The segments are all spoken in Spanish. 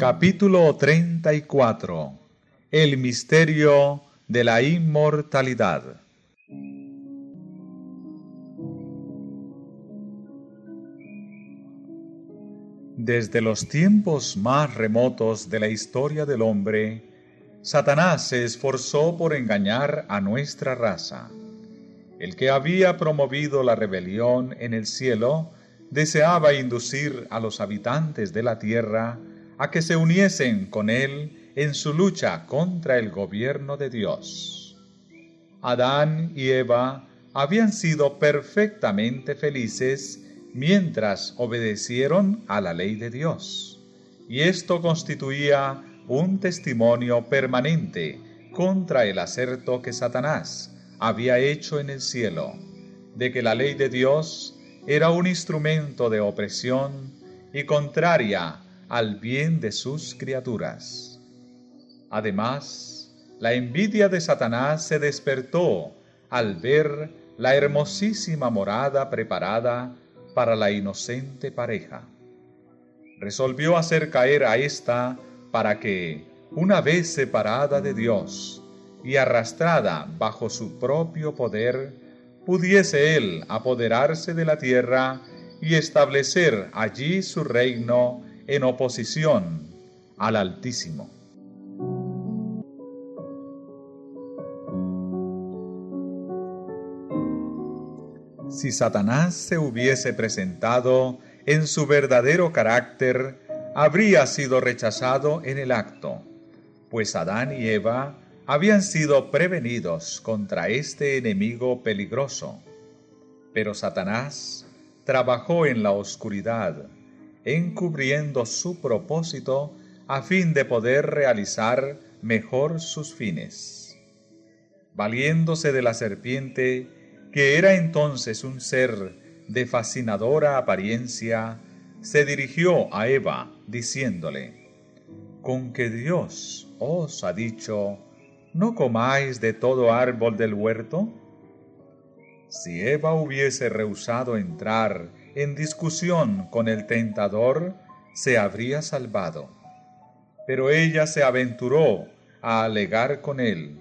Capítulo 34 El misterio de la inmortalidad Desde los tiempos más remotos de la historia del hombre, Satanás se esforzó por engañar a nuestra raza. El que había promovido la rebelión en el cielo deseaba inducir a los habitantes de la tierra a que se uniesen con él en su lucha contra el gobierno de Dios. Adán y Eva habían sido perfectamente felices mientras obedecieron a la ley de Dios, y esto constituía un testimonio permanente contra el acerto que Satanás había hecho en el cielo, de que la ley de Dios era un instrumento de opresión y contraria al bien de sus criaturas. Además, la envidia de Satanás se despertó al ver la hermosísima morada preparada para la inocente pareja. Resolvió hacer caer a ésta para que, una vez separada de Dios y arrastrada bajo su propio poder, pudiese él apoderarse de la tierra y establecer allí su reino en oposición al Altísimo. Si Satanás se hubiese presentado en su verdadero carácter, habría sido rechazado en el acto, pues Adán y Eva habían sido prevenidos contra este enemigo peligroso. Pero Satanás trabajó en la oscuridad, encubriendo su propósito a fin de poder realizar mejor sus fines. Valiéndose de la serpiente, que era entonces un ser de fascinadora apariencia, se dirigió a Eva, diciéndole, Con que Dios os ha dicho, no comáis de todo árbol del huerto? Si Eva hubiese rehusado entrar en discusión con el tentador, se habría salvado. Pero ella se aventuró a alegar con él,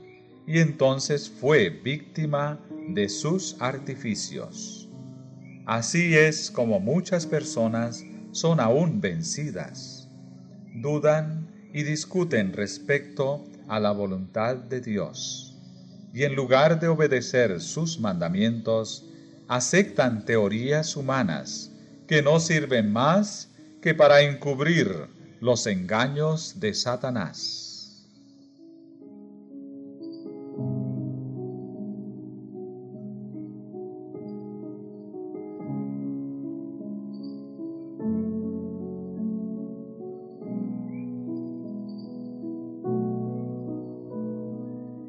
y entonces fue víctima de sus artificios. Así es como muchas personas son aún vencidas. Dudan y discuten respecto a la voluntad de Dios. Y en lugar de obedecer sus mandamientos, aceptan teorías humanas que no sirven más que para encubrir los engaños de Satanás.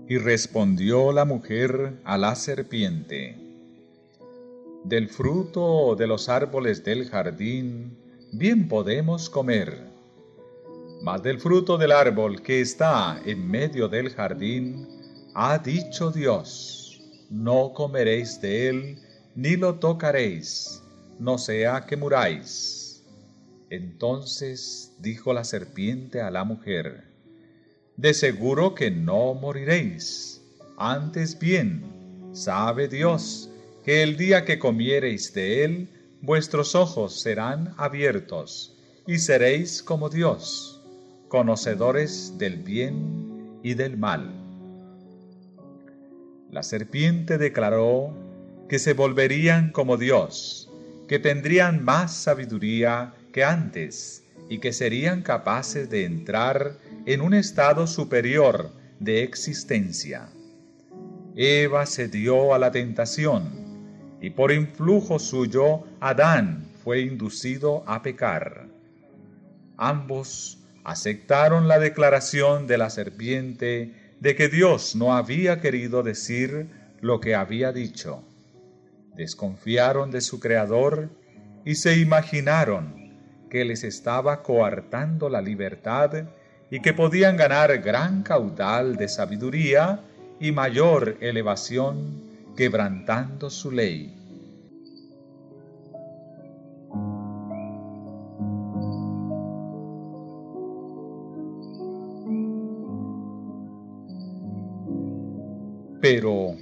Y respondió la mujer a la serpiente, Del fruto de los árboles del jardín bien podemos comer, mas del fruto del árbol que está en medio del jardín, ha dicho Dios, no comeréis de él, ni lo tocaréis, no sea que muráis. Entonces dijo la serpiente a la mujer, de seguro que no moriréis. Antes bien, sabe Dios que el día que comiereis de él, vuestros ojos serán abiertos, y seréis como Dios, conocedores del bien y del mal. La serpiente declaró que se volverían como Dios, que tendrían más sabiduría que antes, y que serían capaces de entrar en un estado superior de existencia. Eva se dio a la tentación y por influjo suyo Adán fue inducido a pecar. Ambos aceptaron la declaración de la serpiente de que Dios no había querido decir lo que había dicho. Desconfiaron de su Creador y se imaginaron que les estaba coartando la libertad y que podían ganar gran caudal de sabiduría y mayor elevación quebrantando su ley. Pero,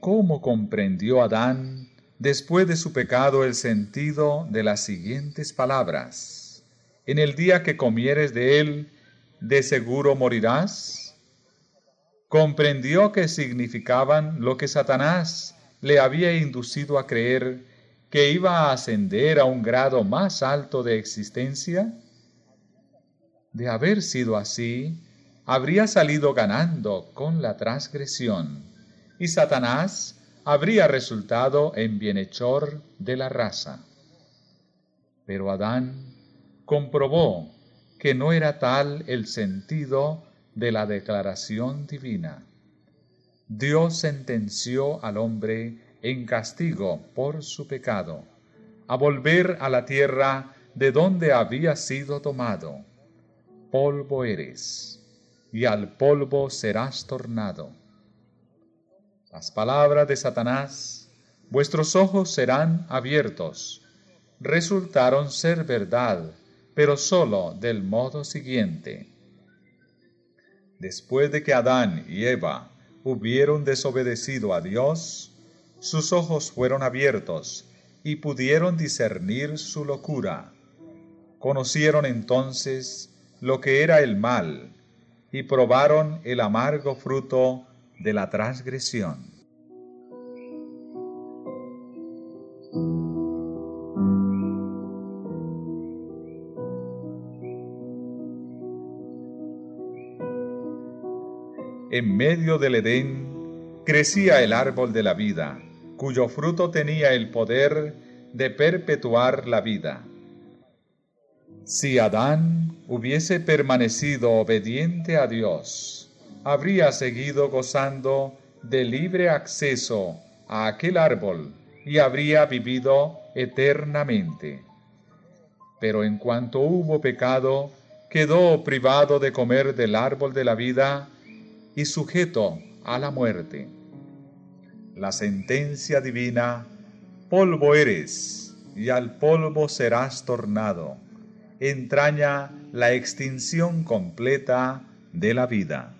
¿cómo comprendió Adán después de su pecado el sentido de las siguientes palabras? En el día que comieres de él, de seguro morirás. Comprendió que significaban lo que Satanás le había inducido a creer que iba a ascender a un grado más alto de existencia? De haber sido así, habría salido ganando con la transgresión, y Satanás habría resultado en bienhechor de la raza. Pero Adán comprobó que no era tal el sentido de la declaración divina. Dios sentenció al hombre en castigo por su pecado, a volver a la tierra de donde había sido tomado. Polvo eres, y al polvo serás tornado. Las palabras de Satanás, vuestros ojos serán abiertos, resultaron ser verdad, pero sólo del modo siguiente. Después de que Adán y Eva hubieron desobedecido a Dios, sus ojos fueron abiertos y pudieron discernir su locura. Conocieron entonces lo que era el mal y probaron el amargo fruto de la transgresión. En medio del Edén crecía el árbol de la vida cuyo fruto tenía el poder de perpetuar la vida. Si Adán hubiese permanecido obediente a Dios, habría seguido gozando de libre acceso a aquel árbol y habría vivido eternamente. Pero en cuanto hubo pecado, quedó privado de comer del árbol de la vida y sujeto a la muerte la sentencia divina, polvo eres y al polvo serás tornado, entraña la extinción completa de la vida.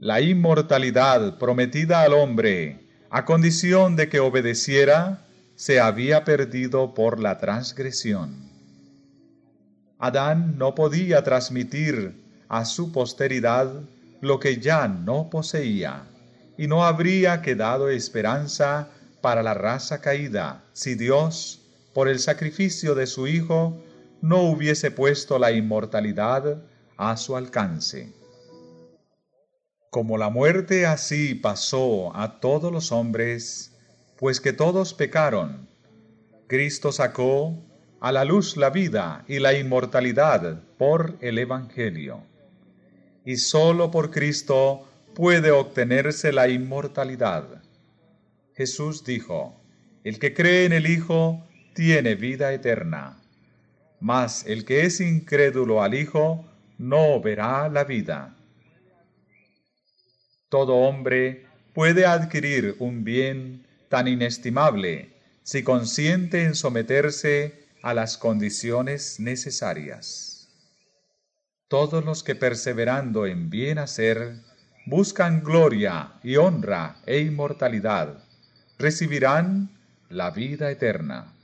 La inmortalidad prometida al hombre, a condición de que obedeciera, se había perdido por la transgresión. Adán no podía transmitir a su posteridad lo que ya no poseía, y no habría quedado esperanza para la raza caída si Dios, por el sacrificio de su Hijo, no hubiese puesto la inmortalidad a su alcance. Como la muerte así pasó a todos los hombres, pues que todos pecaron. Cristo sacó a la luz la vida y la inmortalidad por el Evangelio. Y sólo por Cristo puede obtenerse la inmortalidad. Jesús dijo, El que cree en el Hijo tiene vida eterna, mas el que es incrédulo al Hijo no verá la vida. Todo hombre puede adquirir un bien tan inestimable si consiente en someterse a las condiciones necesarias. Todos los que perseverando en bien hacer, buscan gloria y honra e inmortalidad, recibirán la vida eterna.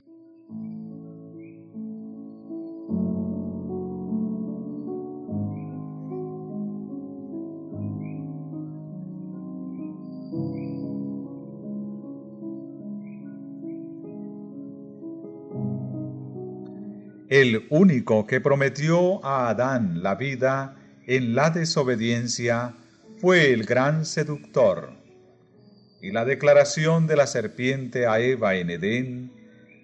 El único que prometió a Adán la vida en la desobediencia fue el gran seductor. Y la declaración de la serpiente a Eva en Edén,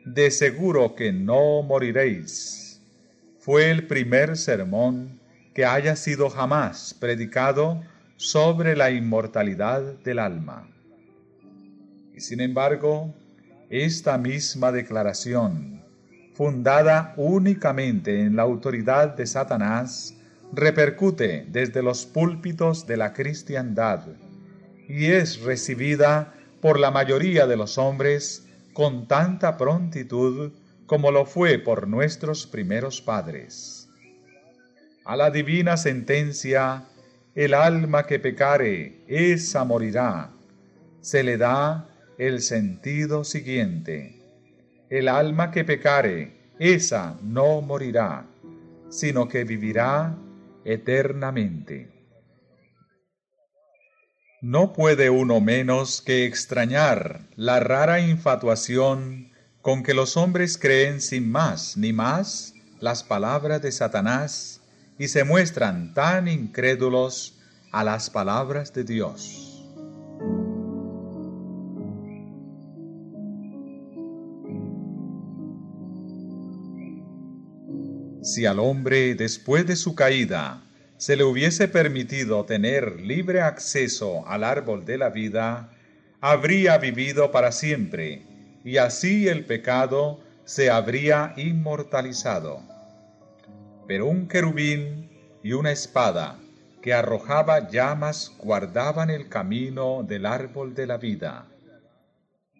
de seguro que no moriréis, fue el primer sermón que haya sido jamás predicado sobre la inmortalidad del alma. Y sin embargo, esta misma declaración fundada únicamente en la autoridad de Satanás, repercute desde los púlpitos de la cristiandad y es recibida por la mayoría de los hombres con tanta prontitud como lo fue por nuestros primeros padres. A la divina sentencia, el alma que pecare, esa morirá, se le da el sentido siguiente. El alma que pecare, esa no morirá, sino que vivirá eternamente. No puede uno menos que extrañar la rara infatuación con que los hombres creen sin más ni más las palabras de Satanás y se muestran tan incrédulos a las palabras de Dios. Si al hombre, después de su caída, se le hubiese permitido tener libre acceso al árbol de la vida, habría vivido para siempre, y así el pecado se habría inmortalizado. Pero un querubín y una espada que arrojaba llamas guardaban el camino del árbol de la vida.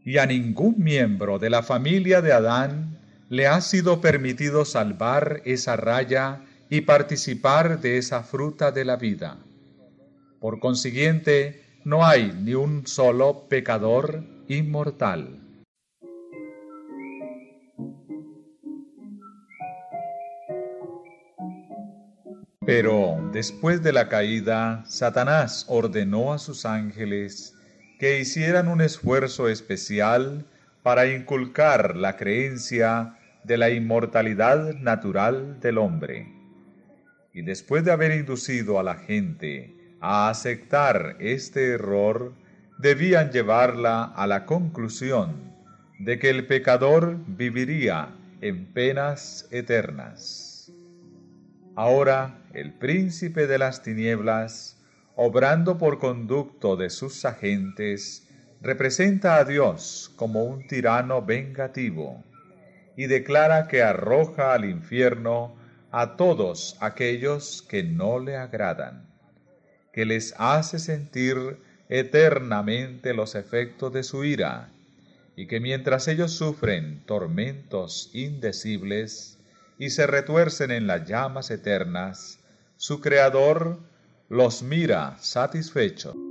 Y a ningún miembro de la familia de Adán le ha sido permitido salvar esa raya y participar de esa fruta de la vida. Por consiguiente, no hay ni un solo pecador inmortal. Pero después de la caída, Satanás ordenó a sus ángeles que hicieran un esfuerzo especial para inculcar la creencia de la inmortalidad natural del hombre. Y después de haber inducido a la gente a aceptar este error, debían llevarla a la conclusión de que el pecador viviría en penas eternas. Ahora el príncipe de las tinieblas, obrando por conducto de sus agentes, representa a Dios como un tirano vengativo y declara que arroja al infierno a todos aquellos que no le agradan, que les hace sentir eternamente los efectos de su ira, y que mientras ellos sufren tormentos indecibles y se retuercen en las llamas eternas, su Creador los mira satisfecho.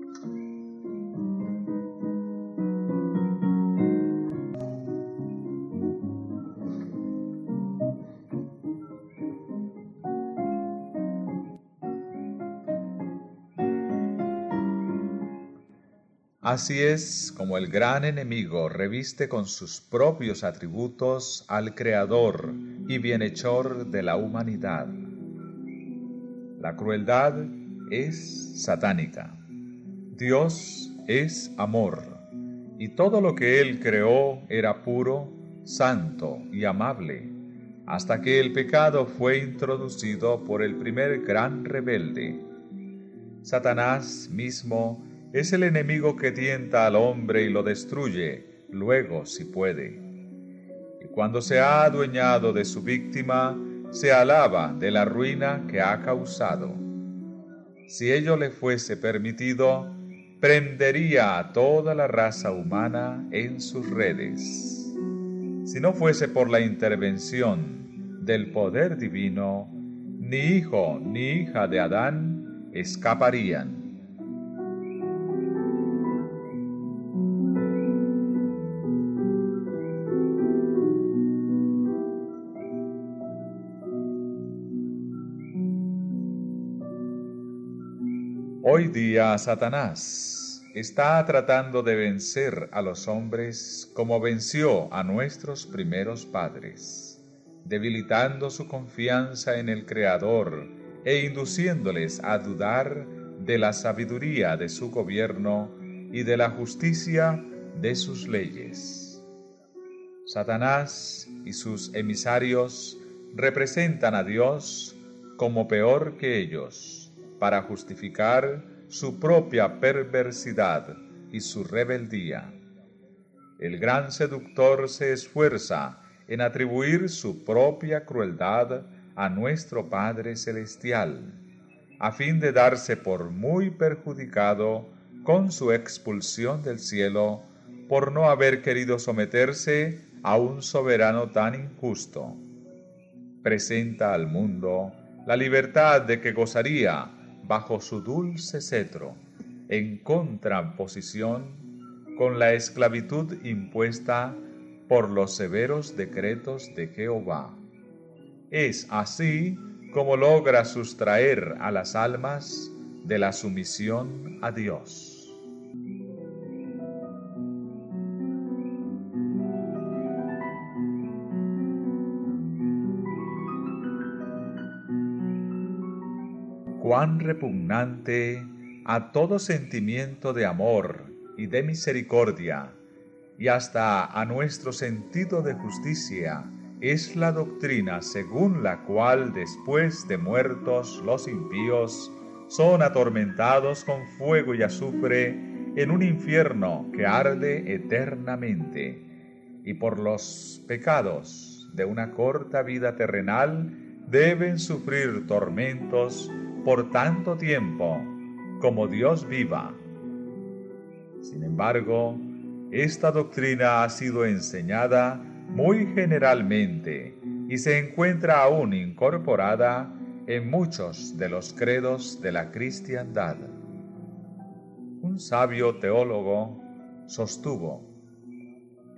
Así es como el gran enemigo reviste con sus propios atributos al Creador y bienhechor de la humanidad. La crueldad es satánica. Dios es amor, y todo lo que Él creó era puro, santo y amable, hasta que el pecado fue introducido por el primer gran rebelde. Satanás mismo es el enemigo que tienta al hombre y lo destruye, luego si puede. Y cuando se ha adueñado de su víctima, se alaba de la ruina que ha causado. Si ello le fuese permitido, prendería a toda la raza humana en sus redes. Si no fuese por la intervención del poder divino, ni hijo ni hija de Adán escaparían. Hoy día Satanás está tratando de vencer a los hombres como venció a nuestros primeros padres, debilitando su confianza en el Creador e induciéndoles a dudar de la sabiduría de su gobierno y de la justicia de sus leyes. Satanás y sus emisarios representan a Dios como peor que ellos para justificar su propia perversidad y su rebeldía. El gran seductor se esfuerza en atribuir su propia crueldad a nuestro Padre Celestial, a fin de darse por muy perjudicado con su expulsión del cielo por no haber querido someterse a un soberano tan injusto. Presenta al mundo la libertad de que gozaría bajo su dulce cetro, en contraposición con la esclavitud impuesta por los severos decretos de Jehová. Es así como logra sustraer a las almas de la sumisión a Dios. Cuán repugnante a todo sentimiento de amor y de misericordia, y hasta a nuestro sentido de justicia, es la doctrina según la cual después de muertos los impíos son atormentados con fuego y azufre en un infierno que arde eternamente, y por los pecados de una corta vida terrenal deben sufrir tormentos por tanto tiempo como Dios viva. Sin embargo, esta doctrina ha sido enseñada muy generalmente y se encuentra aún incorporada en muchos de los credos de la cristiandad. Un sabio teólogo sostuvo,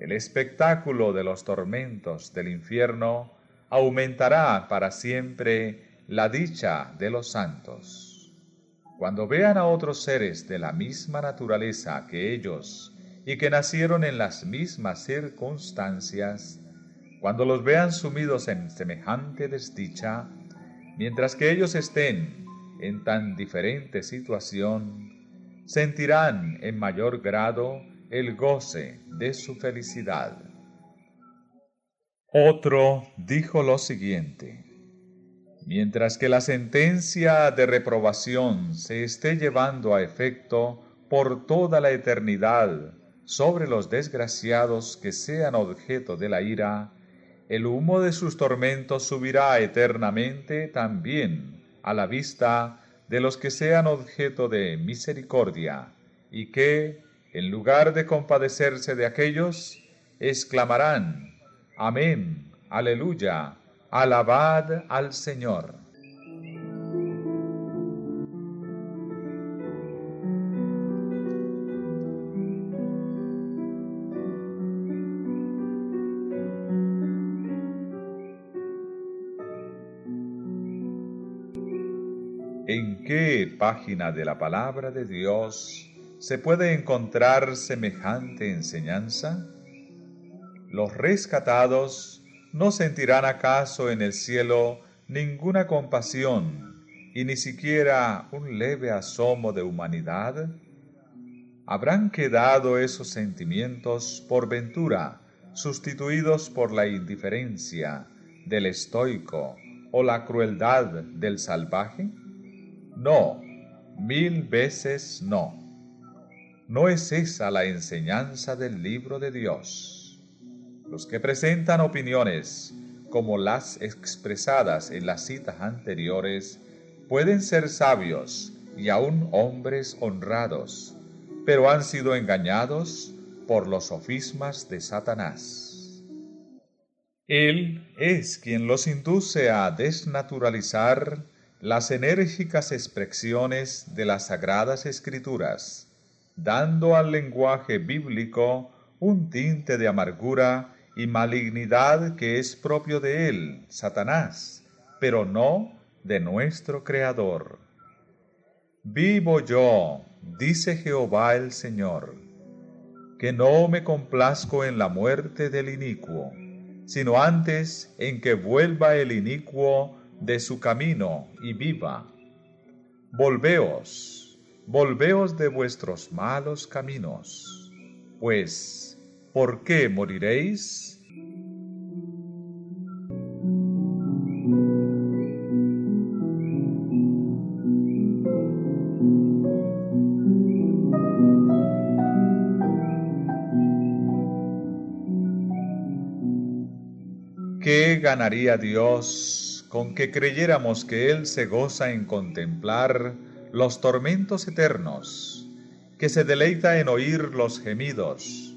el espectáculo de los tormentos del infierno aumentará para siempre la dicha de los santos. Cuando vean a otros seres de la misma naturaleza que ellos y que nacieron en las mismas circunstancias, cuando los vean sumidos en semejante desdicha, mientras que ellos estén en tan diferente situación, sentirán en mayor grado el goce de su felicidad. Otro dijo lo siguiente, Mientras que la sentencia de reprobación se esté llevando a efecto por toda la eternidad sobre los desgraciados que sean objeto de la ira, el humo de sus tormentos subirá eternamente también a la vista de los que sean objeto de misericordia, y que, en lugar de compadecerse de aquellos, exclamarán, Amén, aleluya, Alabad al Señor. ¿En qué página de la palabra de Dios se puede encontrar semejante enseñanza? Los rescatados ¿no sentirán acaso en el cielo ninguna compasión y ni siquiera un leve asomo de humanidad? ¿Habrán quedado esos sentimientos por ventura sustituidos por la indiferencia del estoico o la crueldad del salvaje? No, mil veces no. No es esa la enseñanza del libro de Dios. Los que presentan opiniones como las expresadas en las citas anteriores pueden ser sabios y aún hombres honrados, pero han sido engañados por los sofismas de Satanás. Él es quien los induce a desnaturalizar las enérgicas expresiones de las sagradas escrituras, dando al lenguaje bíblico un tinte de amargura y malignidad que es propio de él, Satanás, pero no de nuestro Creador. Vivo yo, dice Jehová el Señor, que no me complazco en la muerte del inicuo, sino antes en que vuelva el inicuo de su camino y viva. Volveos, volveos de vuestros malos caminos, pues ¿por qué moriréis? ¿Qué ganaría Dios con que creyéramos que Él se goza en contemplar los tormentos eternos, que se deleita en oír los gemidos,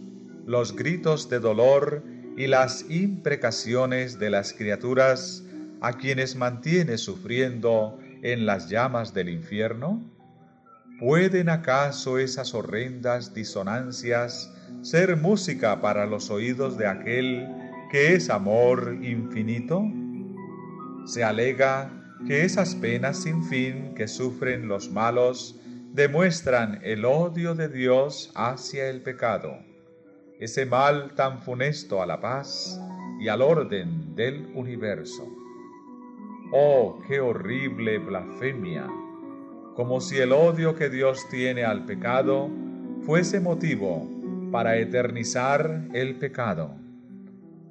los gritos de dolor y las imprecaciones de las criaturas a quienes mantiene sufriendo en las llamas del infierno? ¿Pueden acaso esas horrendas disonancias ser música para los oídos de aquel que es amor infinito? Se alega que esas penas sin fin que sufren los malos demuestran el odio de Dios hacia el pecado, ese mal tan funesto a la paz y al orden del universo. Oh, qué horrible blasfemia, como si el odio que Dios tiene al pecado fuese motivo para eternizar el pecado.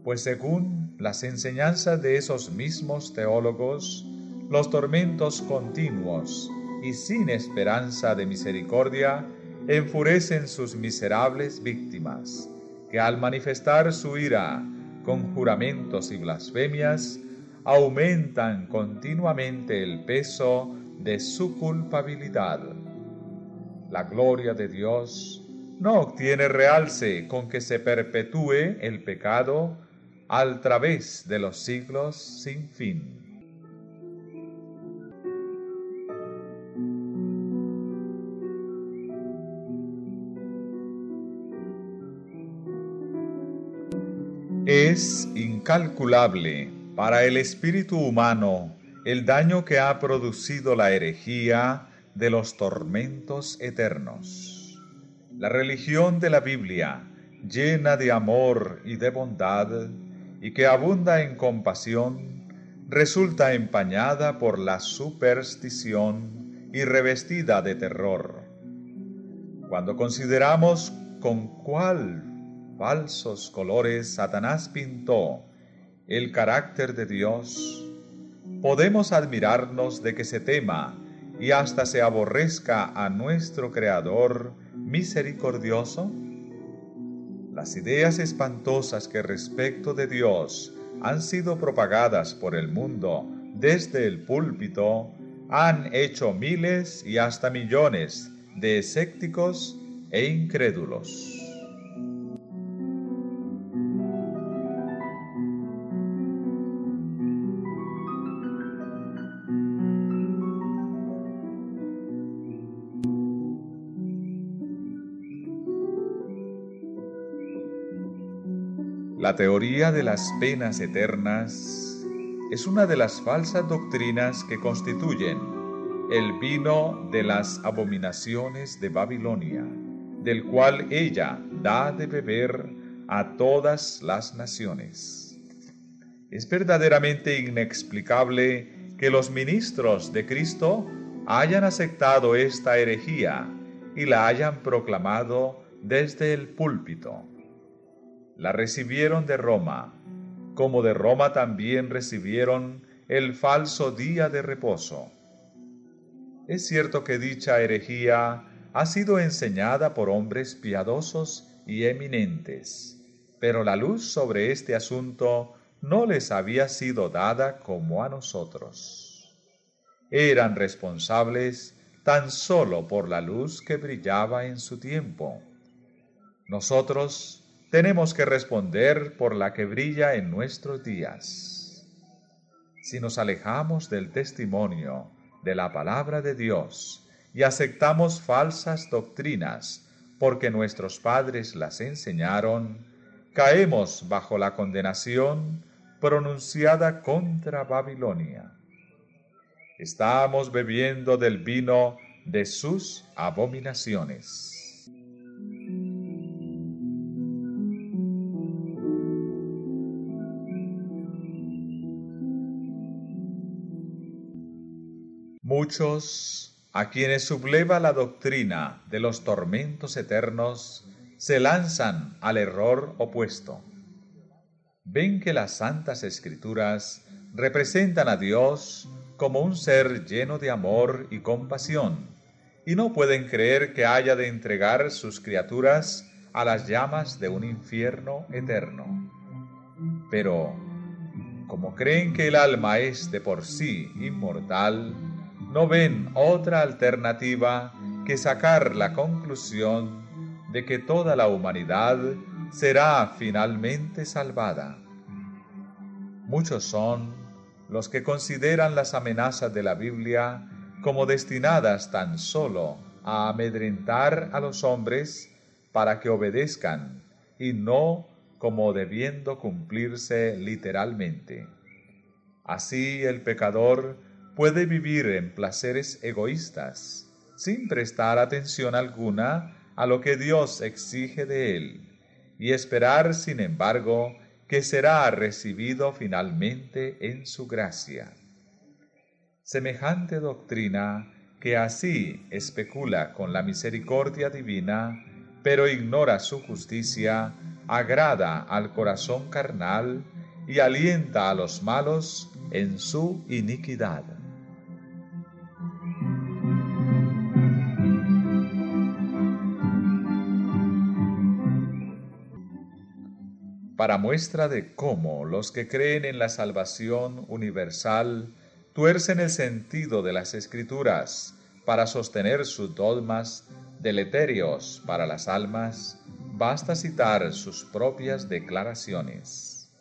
Pues según las enseñanzas de esos mismos teólogos, los tormentos continuos y sin esperanza de misericordia enfurecen sus miserables víctimas, que al manifestar su ira con juramentos y blasfemias, aumentan continuamente el peso de su culpabilidad. La gloria de Dios no obtiene realce con que se perpetúe el pecado al través de los siglos sin fin. Es incalculable para el espíritu humano el daño que ha producido la herejía de los tormentos eternos. La religión de la Biblia, llena de amor y de bondad, y que abunda en compasión, resulta empañada por la superstición y revestida de terror. Cuando consideramos con cuál falsos colores Satanás pintó el carácter de Dios, podemos admirarnos de que se tema y hasta se aborrezca a nuestro Creador misericordioso? Las ideas espantosas que respecto de Dios han sido propagadas por el mundo desde el púlpito han hecho miles y hasta millones de escépticos e incrédulos. La teoría de las penas eternas es una de las falsas doctrinas que constituyen el vino de las abominaciones de Babilonia, del cual ella da de beber a todas las naciones. Es verdaderamente inexplicable que los ministros de Cristo hayan aceptado esta herejía y la hayan proclamado desde el púlpito la recibieron de Roma, como de Roma también recibieron el falso día de reposo. Es cierto que dicha herejía ha sido enseñada por hombres piadosos y eminentes, pero la luz sobre este asunto no les había sido dada como a nosotros. Eran responsables tan solo por la luz que brillaba en su tiempo. Nosotros tenemos que responder por la que brilla en nuestros días. Si nos alejamos del testimonio de la palabra de Dios y aceptamos falsas doctrinas porque nuestros padres las enseñaron, caemos bajo la condenación pronunciada contra Babilonia. Estamos bebiendo del vino de sus abominaciones. Muchos, a quienes subleva la doctrina de los tormentos eternos, se lanzan al error opuesto. Ven que las santas escrituras representan a Dios como un ser lleno de amor y compasión, y no pueden creer que haya de entregar sus criaturas a las llamas de un infierno eterno. Pero, como creen que el alma es de por sí inmortal, no ven otra alternativa que sacar la conclusión de que toda la humanidad será finalmente salvada. Muchos son los que consideran las amenazas de la Biblia como destinadas tan solo a amedrentar a los hombres para que obedezcan y no como debiendo cumplirse literalmente. Así el pecador puede vivir en placeres egoístas, sin prestar atención alguna a lo que Dios exige de él, y esperar, sin embargo, que será recibido finalmente en su gracia. Semejante doctrina que así especula con la misericordia divina, pero ignora su justicia, agrada al corazón carnal y alienta a los malos en su iniquidad. Para muestra de cómo los que creen en la salvación universal tuercen el sentido de las escrituras para sostener sus dogmas deleterios para las almas, basta citar sus propias declaraciones.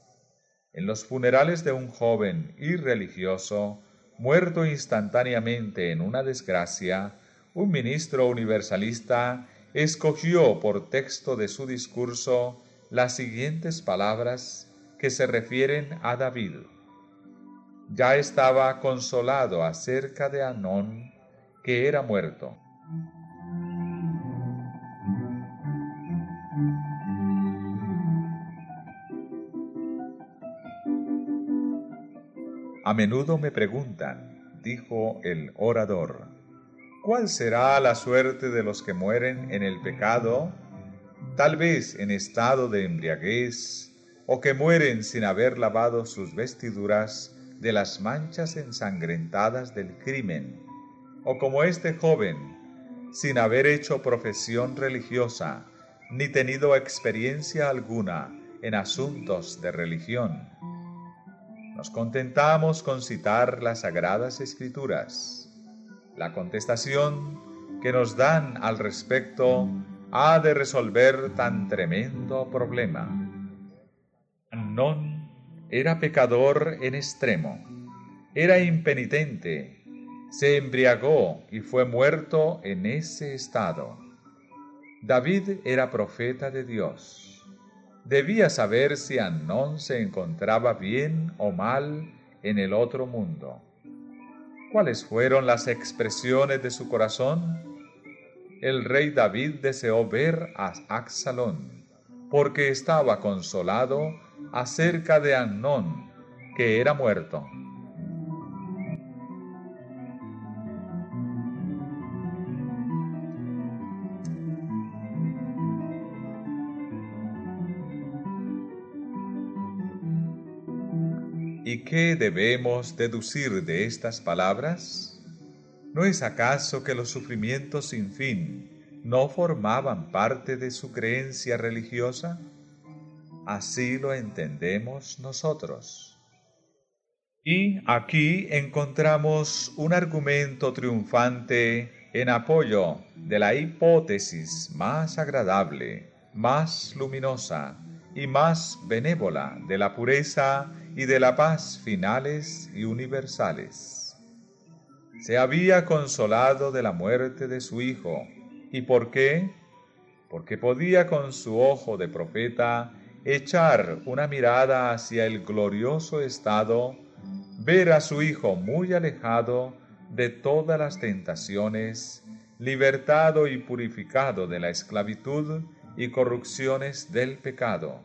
En los funerales de un joven irreligioso, muerto instantáneamente en una desgracia, un ministro universalista escogió por texto de su discurso las siguientes palabras que se refieren a David ya estaba consolado acerca de Anón, que era muerto. A menudo me preguntan, dijo el orador, ¿cuál será la suerte de los que mueren en el pecado? Tal vez en estado de embriaguez, o que mueren sin haber lavado sus vestiduras de las manchas ensangrentadas del crimen, o como este joven, sin haber hecho profesión religiosa, ni tenido experiencia alguna en asuntos de religión. Nos contentamos con citar las sagradas escrituras. La contestación que nos dan al respecto ha de resolver tan tremendo problema. Non era pecador en extremo, era impenitente, se embriagó y fue muerto en ese estado. David era profeta de Dios. Debía saber si Anón se encontraba bien o mal en el otro mundo. ¿Cuáles fueron las expresiones de su corazón? El rey David deseó ver a Axalón, porque estaba consolado acerca de Annón, que era muerto. ¿Y qué debemos deducir de estas palabras? ¿No es acaso que los sufrimientos sin fin no formaban parte de su creencia religiosa? Así lo entendemos nosotros. Y aquí encontramos un argumento triunfante en apoyo de la hipótesis más agradable, más luminosa y más benévola de la pureza y de la paz finales y universales. Se había consolado de la muerte de su hijo. ¿Y por qué? Porque podía con su ojo de profeta echar una mirada hacia el glorioso estado, ver a su Hijo muy alejado de todas las tentaciones, libertado y purificado de la esclavitud y corrupciones del pecado,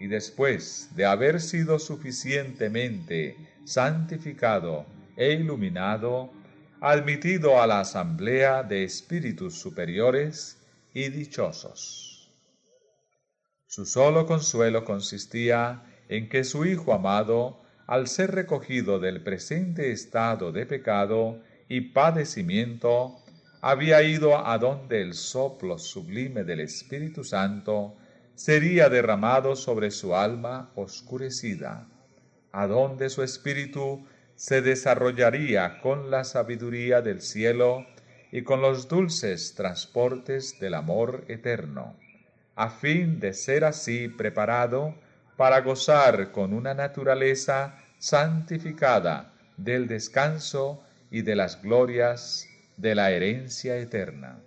y después de haber sido suficientemente santificado e iluminado, admitido a la asamblea de espíritus superiores y dichosos. Su solo consuelo consistía en que su Hijo amado, al ser recogido del presente estado de pecado y padecimiento, había ido a donde el soplo sublime del Espíritu Santo sería derramado sobre su alma oscurecida, a donde su espíritu se desarrollaría con la sabiduría del cielo y con los dulces transportes del amor eterno a fin de ser así preparado para gozar con una naturaleza santificada del descanso y de las glorias de la herencia eterna.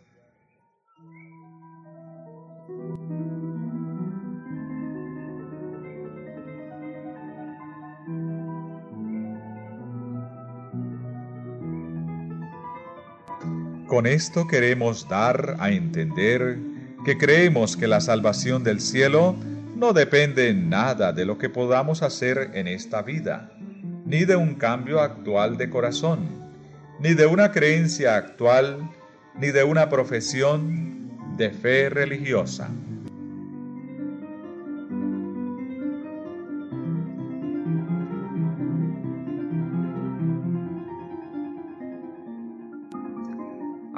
Con esto queremos dar a entender que creemos que la salvación del cielo no depende en nada de lo que podamos hacer en esta vida, ni de un cambio actual de corazón, ni de una creencia actual, ni de una profesión de fe religiosa.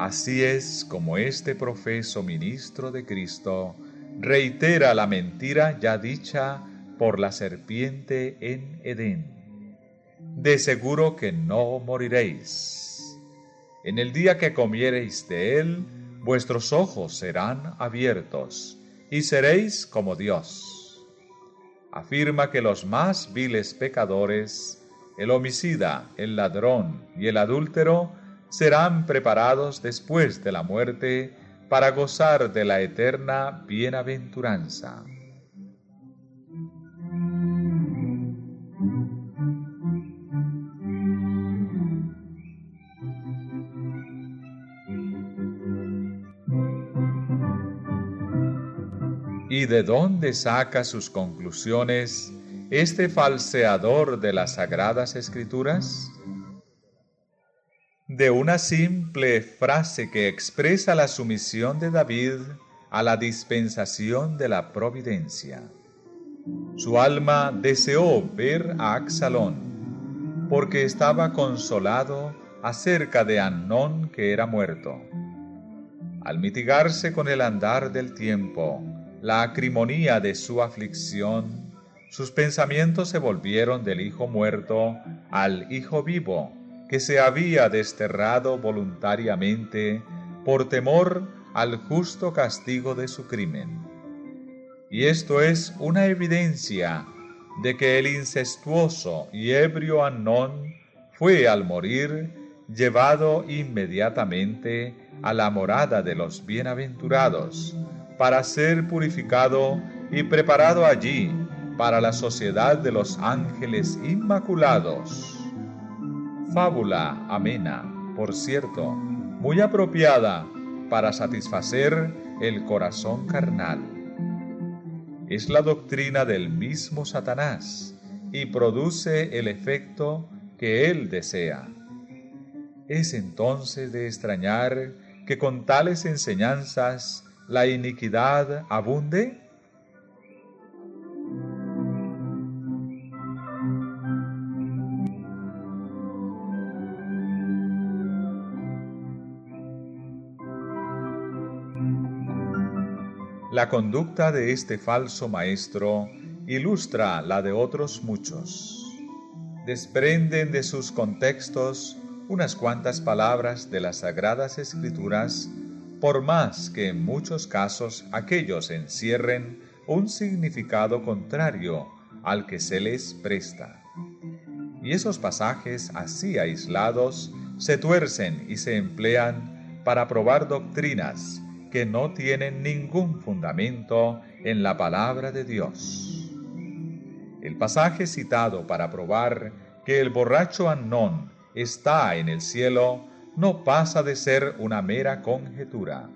Así es como este profeso ministro de Cristo reitera la mentira ya dicha por la serpiente en Edén. De seguro que no moriréis. En el día que comiereis de él, vuestros ojos serán abiertos y seréis como Dios. Afirma que los más viles pecadores, el homicida, el ladrón y el adúltero, serán preparados después de la muerte para gozar de la eterna bienaventuranza. ¿Y de dónde saca sus conclusiones este falseador de las sagradas escrituras? De una simple frase que expresa la sumisión de David a la dispensación de la providencia. Su alma deseó ver a Axalón, porque estaba consolado acerca de Annón que era muerto. Al mitigarse con el andar del tiempo la acrimonía de su aflicción, sus pensamientos se volvieron del hijo muerto al hijo vivo, que se había desterrado voluntariamente por temor al justo castigo de su crimen. Y esto es una evidencia de que el incestuoso y ebrio Anón fue al morir llevado inmediatamente a la morada de los bienaventurados, para ser purificado y preparado allí para la sociedad de los ángeles inmaculados fábula amena, por cierto, muy apropiada para satisfacer el corazón carnal. Es la doctrina del mismo Satanás y produce el efecto que él desea. Es entonces de extrañar que con tales enseñanzas la iniquidad abunde? La conducta de este falso maestro ilustra la de otros muchos. Desprenden de sus contextos unas cuantas palabras de las sagradas escrituras, por más que en muchos casos aquellos encierren un significado contrario al que se les presta. Y esos pasajes así aislados se tuercen y se emplean para probar doctrinas que no tienen ningún fundamento en la palabra de Dios. El pasaje citado para probar que el borracho Annón está en el cielo no pasa de ser una mera conjetura,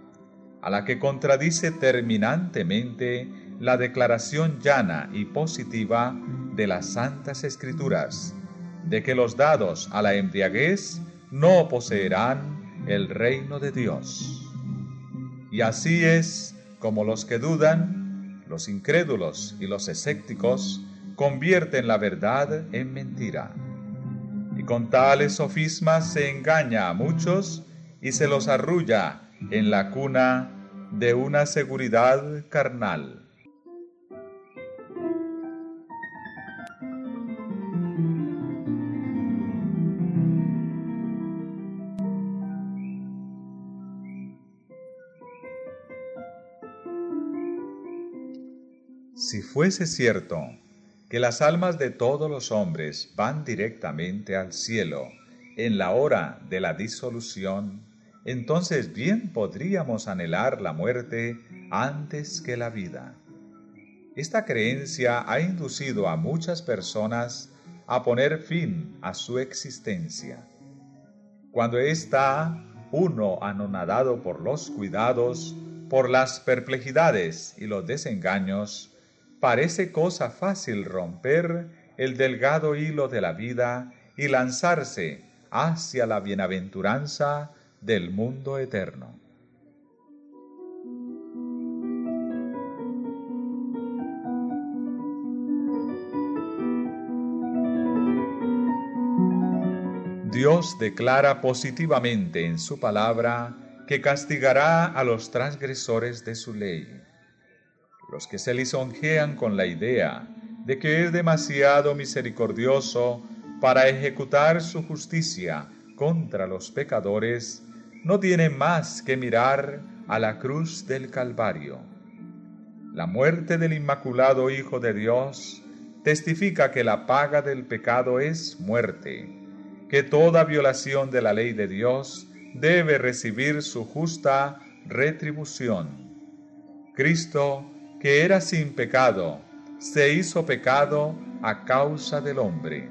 a la que contradice terminantemente la declaración llana y positiva de las Santas Escrituras, de que los dados a la embriaguez no poseerán el reino de Dios. Y así es como los que dudan, los incrédulos y los escépticos convierten la verdad en mentira. Y con tales sofismas se engaña a muchos y se los arrulla en la cuna de una seguridad carnal. Fuese cierto que las almas de todos los hombres van directamente al cielo en la hora de la disolución, entonces bien podríamos anhelar la muerte antes que la vida. Esta creencia ha inducido a muchas personas a poner fin a su existencia. Cuando está uno anonadado por los cuidados, por las perplejidades y los desengaños, parece cosa fácil romper el delgado hilo de la vida y lanzarse hacia la bienaventuranza del mundo eterno. Dios declara positivamente en su palabra que castigará a los transgresores de su ley. Los que se lisonjean con la idea de que es demasiado misericordioso para ejecutar su justicia contra los pecadores, no tienen más que mirar a la cruz del Calvario. La muerte del Inmaculado Hijo de Dios testifica que la paga del pecado es muerte, que toda violación de la ley de Dios debe recibir su justa retribución. Cristo, que era sin pecado, se hizo pecado a causa del hombre.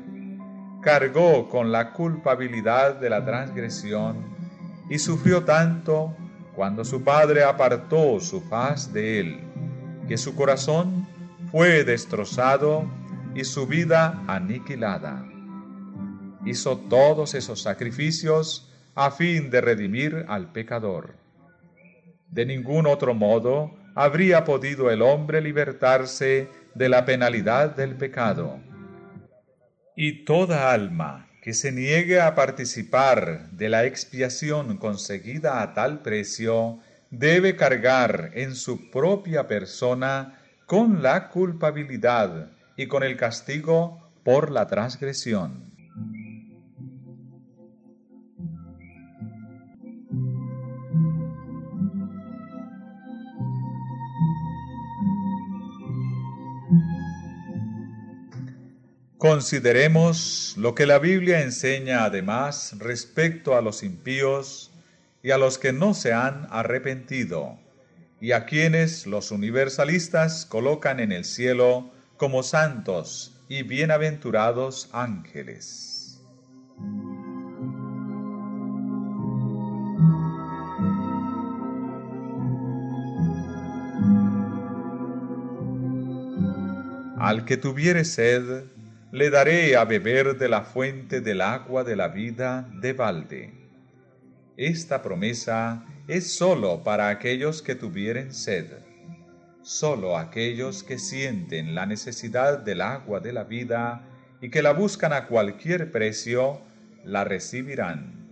Cargó con la culpabilidad de la transgresión y sufrió tanto cuando su padre apartó su faz de él, que su corazón fue destrozado y su vida aniquilada. Hizo todos esos sacrificios a fin de redimir al pecador. De ningún otro modo habría podido el hombre libertarse de la penalidad del pecado. Y toda alma que se niegue a participar de la expiación conseguida a tal precio, debe cargar en su propia persona con la culpabilidad y con el castigo por la transgresión. Consideremos lo que la Biblia enseña además respecto a los impíos y a los que no se han arrepentido, y a quienes los universalistas colocan en el cielo como santos y bienaventurados ángeles. Al que tuviere sed, le daré a beber de la fuente del agua de la vida de balde. Esta promesa es sólo para aquellos que tuvieren sed. Sólo aquellos que sienten la necesidad del agua de la vida y que la buscan a cualquier precio, la recibirán.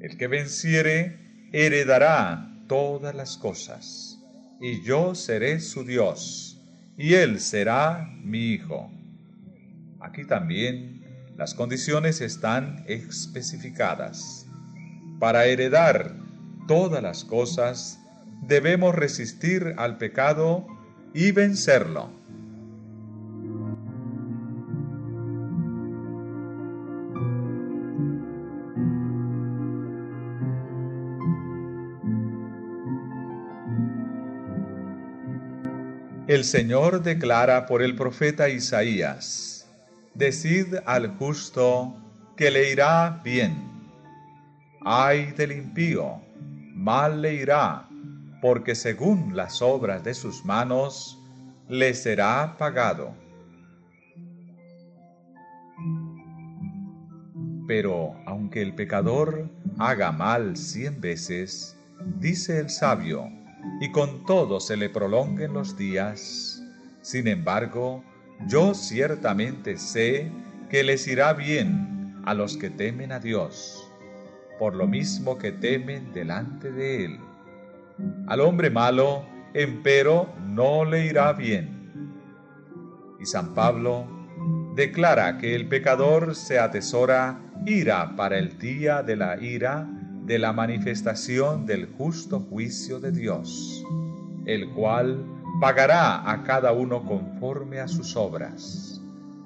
El que venciere heredará todas las cosas, y yo seré su Dios, y él será mi hijo. Aquí también las condiciones están especificadas. Para heredar todas las cosas, debemos resistir al pecado y vencerlo. El Señor declara por el profeta Isaías, Decid al justo que le irá bien. Ay del impío, mal le irá, porque según las obras de sus manos le será pagado. Pero aunque el pecador haga mal cien veces, dice el sabio, y con todo se le prolonguen los días, sin embargo, yo ciertamente sé que les irá bien a los que temen a Dios, por lo mismo que temen delante de Él. Al hombre malo, empero, no le irá bien. Y San Pablo declara que el pecador se atesora ira para el día de la ira de la manifestación del justo juicio de Dios, el cual pagará a cada uno conforme a sus obras.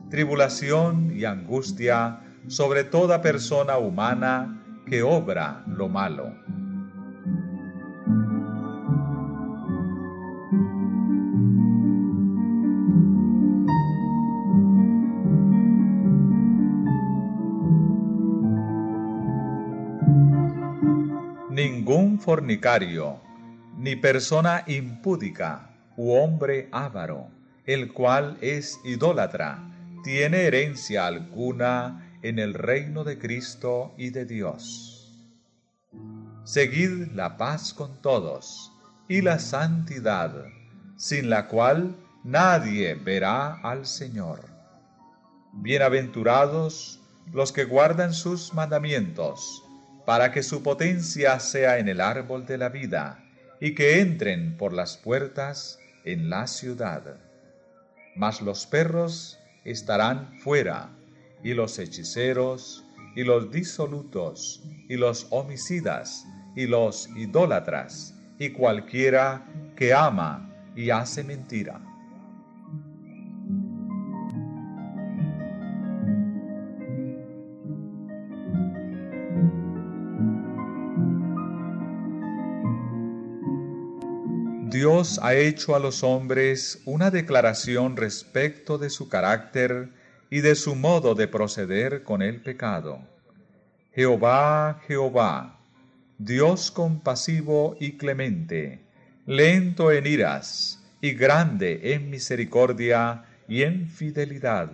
Tribulación y angustia sobre toda persona humana que obra lo malo. Ningún fornicario, ni persona impúdica u hombre avaro, el cual es idólatra, tiene herencia alguna en el reino de Cristo y de Dios. Seguid la paz con todos y la santidad, sin la cual nadie verá al Señor. Bienaventurados los que guardan sus mandamientos, para que su potencia sea en el árbol de la vida, y que entren por las puertas en la ciudad. Mas los perros estarán fuera, y los hechiceros, y los disolutos, y los homicidas, y los idólatras, y cualquiera que ama y hace mentira. Dios ha hecho a los hombres una declaración respecto de su carácter y de su modo de proceder con el pecado. Jehová, Jehová, Dios compasivo y clemente, lento en iras y grande en misericordia y en fidelidad,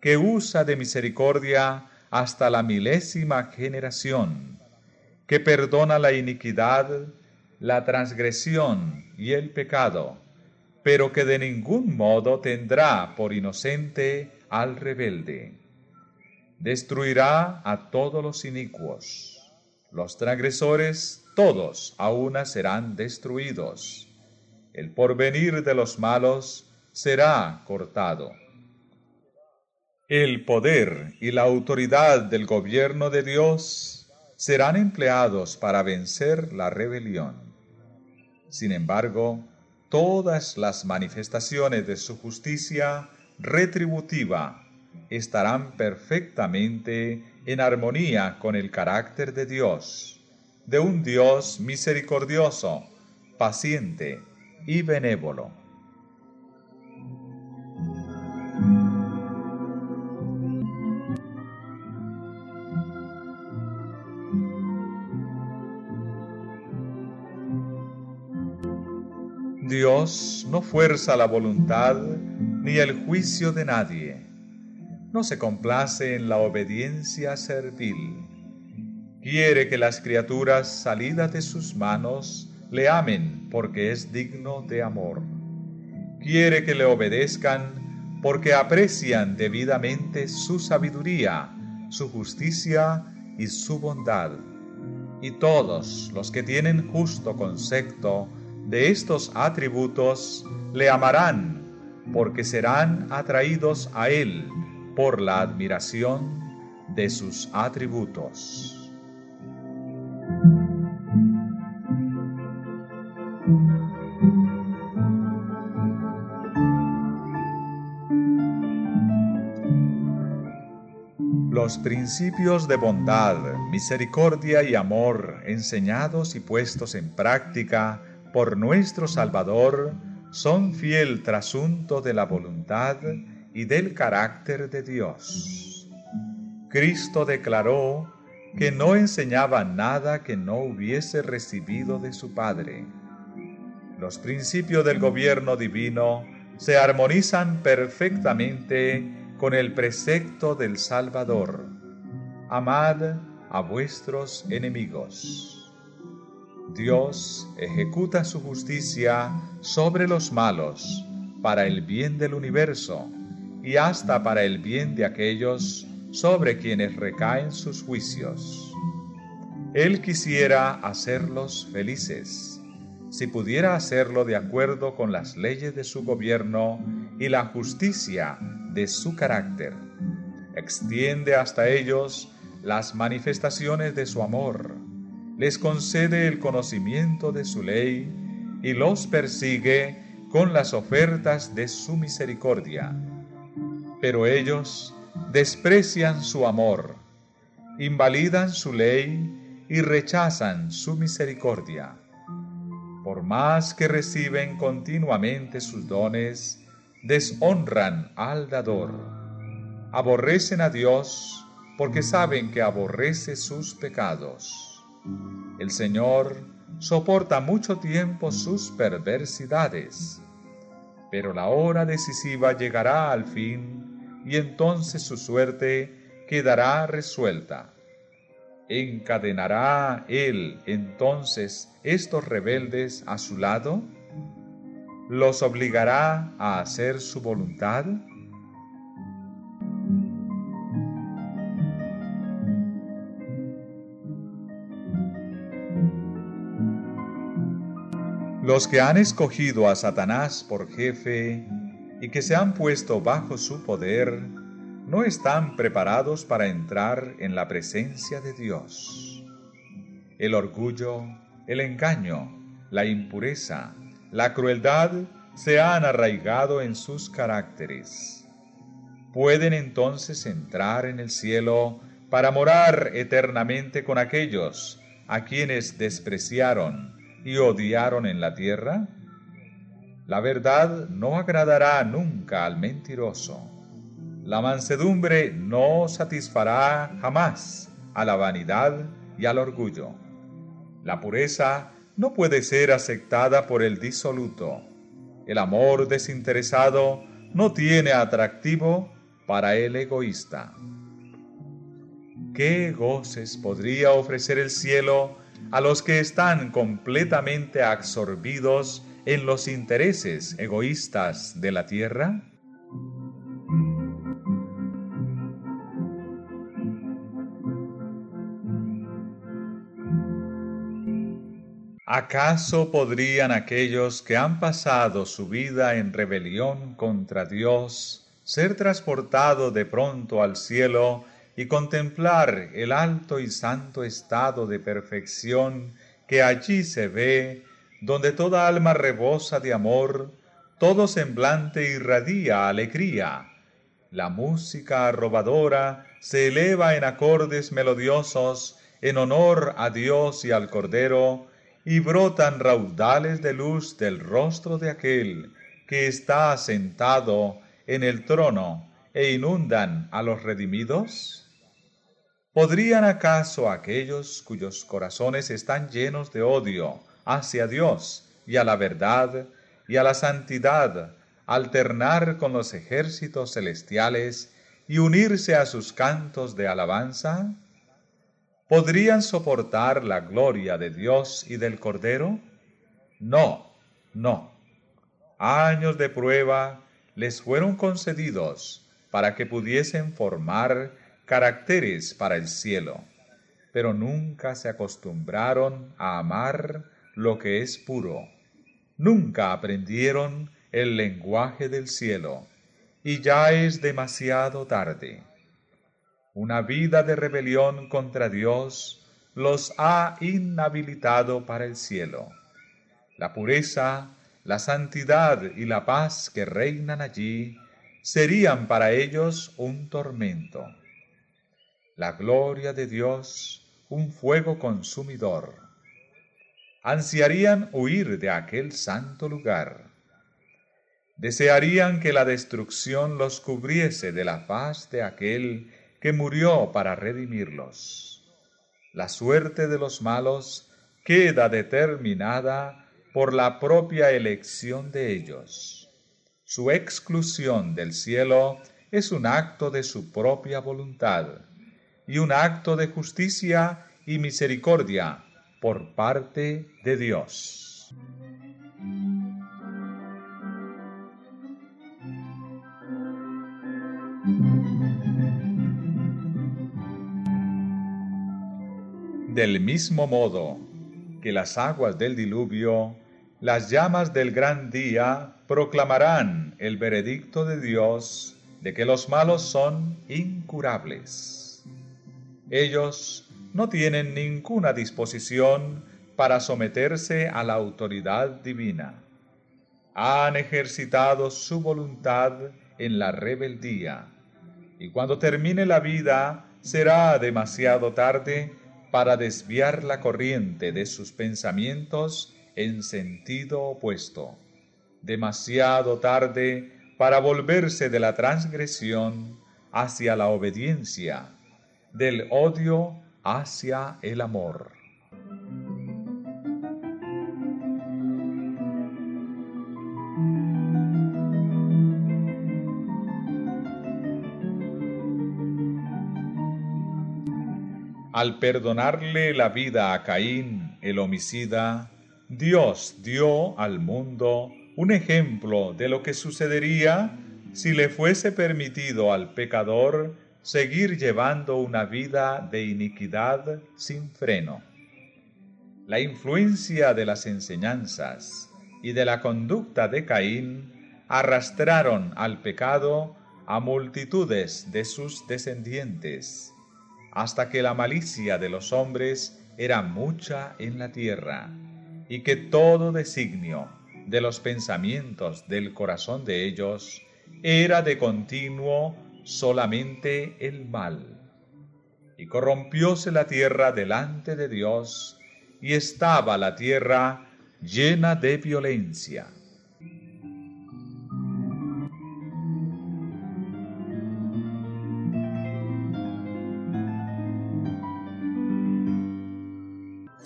que usa de misericordia hasta la milésima generación, que perdona la iniquidad, la transgresión y el pecado, pero que de ningún modo tendrá por inocente al rebelde. Destruirá a todos los inicuos. Los transgresores todos a una serán destruidos. El porvenir de los malos será cortado. El poder y la autoridad del gobierno de Dios serán empleados para vencer la rebelión. Sin embargo, todas las manifestaciones de su justicia retributiva estarán perfectamente en armonía con el carácter de Dios, de un Dios misericordioso, paciente y benévolo. Dios no fuerza la voluntad ni el juicio de nadie. No se complace en la obediencia servil. Quiere que las criaturas salidas de sus manos le amen porque es digno de amor. Quiere que le obedezcan porque aprecian debidamente su sabiduría, su justicia y su bondad. Y todos los que tienen justo concepto de estos atributos le amarán porque serán atraídos a Él por la admiración de sus atributos. Los principios de bondad, misericordia y amor enseñados y puestos en práctica por nuestro Salvador son fiel trasunto de la voluntad y del carácter de Dios. Cristo declaró que no enseñaba nada que no hubiese recibido de su Padre. Los principios del gobierno divino se armonizan perfectamente con el precepto del Salvador. Amad a vuestros enemigos. Dios ejecuta su justicia sobre los malos para el bien del universo y hasta para el bien de aquellos sobre quienes recaen sus juicios. Él quisiera hacerlos felices, si pudiera hacerlo de acuerdo con las leyes de su gobierno y la justicia de su carácter. Extiende hasta ellos las manifestaciones de su amor les concede el conocimiento de su ley y los persigue con las ofertas de su misericordia. Pero ellos desprecian su amor, invalidan su ley y rechazan su misericordia. Por más que reciben continuamente sus dones, deshonran al dador. Aborrecen a Dios porque saben que aborrece sus pecados. El Señor soporta mucho tiempo sus perversidades, pero la hora decisiva llegará al fin y entonces su suerte quedará resuelta. ¿Encadenará él entonces estos rebeldes a su lado? ¿Los obligará a hacer su voluntad? Los que han escogido a Satanás por jefe y que se han puesto bajo su poder, no están preparados para entrar en la presencia de Dios. El orgullo, el engaño, la impureza, la crueldad se han arraigado en sus caracteres. Pueden entonces entrar en el cielo para morar eternamente con aquellos a quienes despreciaron y odiaron en la tierra? La verdad no agradará nunca al mentiroso. La mansedumbre no satisfará jamás a la vanidad y al orgullo. La pureza no puede ser aceptada por el disoluto. El amor desinteresado no tiene atractivo para el egoísta. ¿Qué goces podría ofrecer el cielo a los que están completamente absorbidos en los intereses egoístas de la tierra? ¿Acaso podrían aquellos que han pasado su vida en rebelión contra Dios ser transportados de pronto al cielo y contemplar el alto y santo estado de perfección que allí se ve, donde toda alma rebosa de amor, todo semblante irradia alegría. La música arrobadora se eleva en acordes melodiosos en honor a Dios y al Cordero, y brotan raudales de luz del rostro de aquel que está sentado en el trono e inundan a los redimidos? ¿Podrían acaso aquellos cuyos corazones están llenos de odio hacia Dios y a la verdad y a la santidad alternar con los ejércitos celestiales y unirse a sus cantos de alabanza? ¿Podrían soportar la gloria de Dios y del Cordero? No, no. Años de prueba les fueron concedidos para que pudiesen formar caracteres para el cielo, pero nunca se acostumbraron a amar lo que es puro, nunca aprendieron el lenguaje del cielo, y ya es demasiado tarde. Una vida de rebelión contra Dios los ha inhabilitado para el cielo. La pureza, la santidad y la paz que reinan allí serían para ellos un tormento la gloria de Dios un fuego consumidor. Ansiarían huir de aquel santo lugar. Desearían que la destrucción los cubriese de la faz de aquel que murió para redimirlos. La suerte de los malos queda determinada por la propia elección de ellos. Su exclusión del cielo es un acto de su propia voluntad y un acto de justicia y misericordia por parte de Dios. Del mismo modo que las aguas del diluvio, las llamas del gran día proclamarán el veredicto de Dios de que los malos son incurables. Ellos no tienen ninguna disposición para someterse a la autoridad divina. Han ejercitado su voluntad en la rebeldía, y cuando termine la vida será demasiado tarde para desviar la corriente de sus pensamientos en sentido opuesto, demasiado tarde para volverse de la transgresión hacia la obediencia, del odio hacia el amor. Al perdonarle la vida a Caín, el homicida, Dios dio al mundo un ejemplo de lo que sucedería si le fuese permitido al pecador seguir llevando una vida de iniquidad sin freno. La influencia de las enseñanzas y de la conducta de Caín arrastraron al pecado a multitudes de sus descendientes hasta que la malicia de los hombres era mucha en la tierra, y que todo designio de los pensamientos del corazón de ellos era de continuo solamente el mal. Y corrompióse la tierra delante de Dios, y estaba la tierra llena de violencia.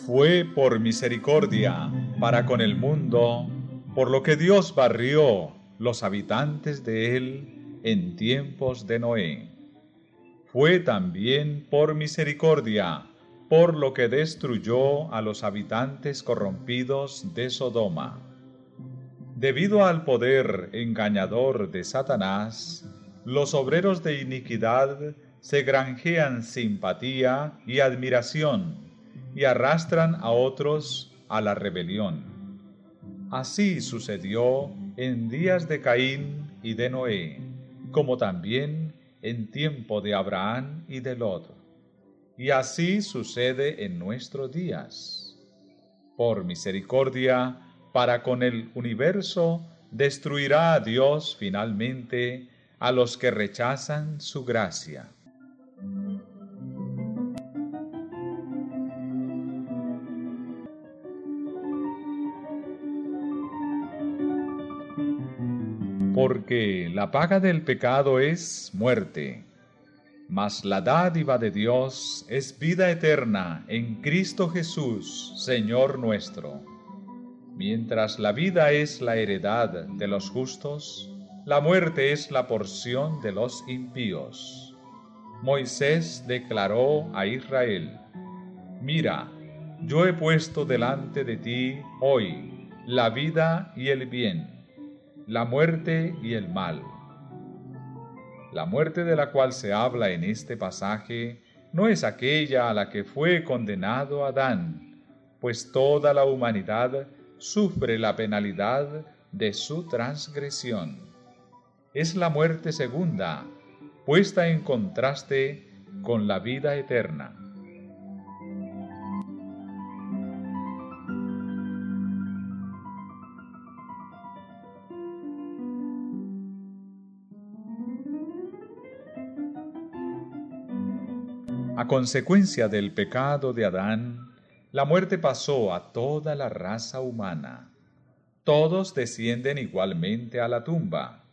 fue por misericordia para con el mundo, por lo que Dios barrió los habitantes de él en tiempos de Noé. Fue también por misericordia, por lo que destruyó a los habitantes corrompidos de Sodoma. Debido al poder engañador de Satanás, los obreros de iniquidad se granjean simpatía y admiración y arrastran a otros a la rebelión. Así sucedió en días de Caín y de Noé, como también en tiempo de Abraham y de Lot. Y así sucede en nuestros días. Por misericordia, para con el universo, destruirá a Dios finalmente a los que rechazan su gracia. Porque la paga del pecado es muerte, mas la dádiva de Dios es vida eterna en Cristo Jesús, Señor nuestro. Mientras la vida es la heredad de los justos, la muerte es la porción de los impíos. Moisés declaró a Israel, Mira, yo he puesto delante de ti hoy la vida y el bien la muerte y el mal. La muerte de la cual se habla en este pasaje no es aquella a la que fue condenado Adán, pues toda la humanidad sufre la penalidad de su transgresión. Es la muerte segunda, puesta en contraste con la vida eterna. Consecuencia del pecado de Adán, la muerte pasó a toda la raza humana. Todos descienden igualmente a la tumba,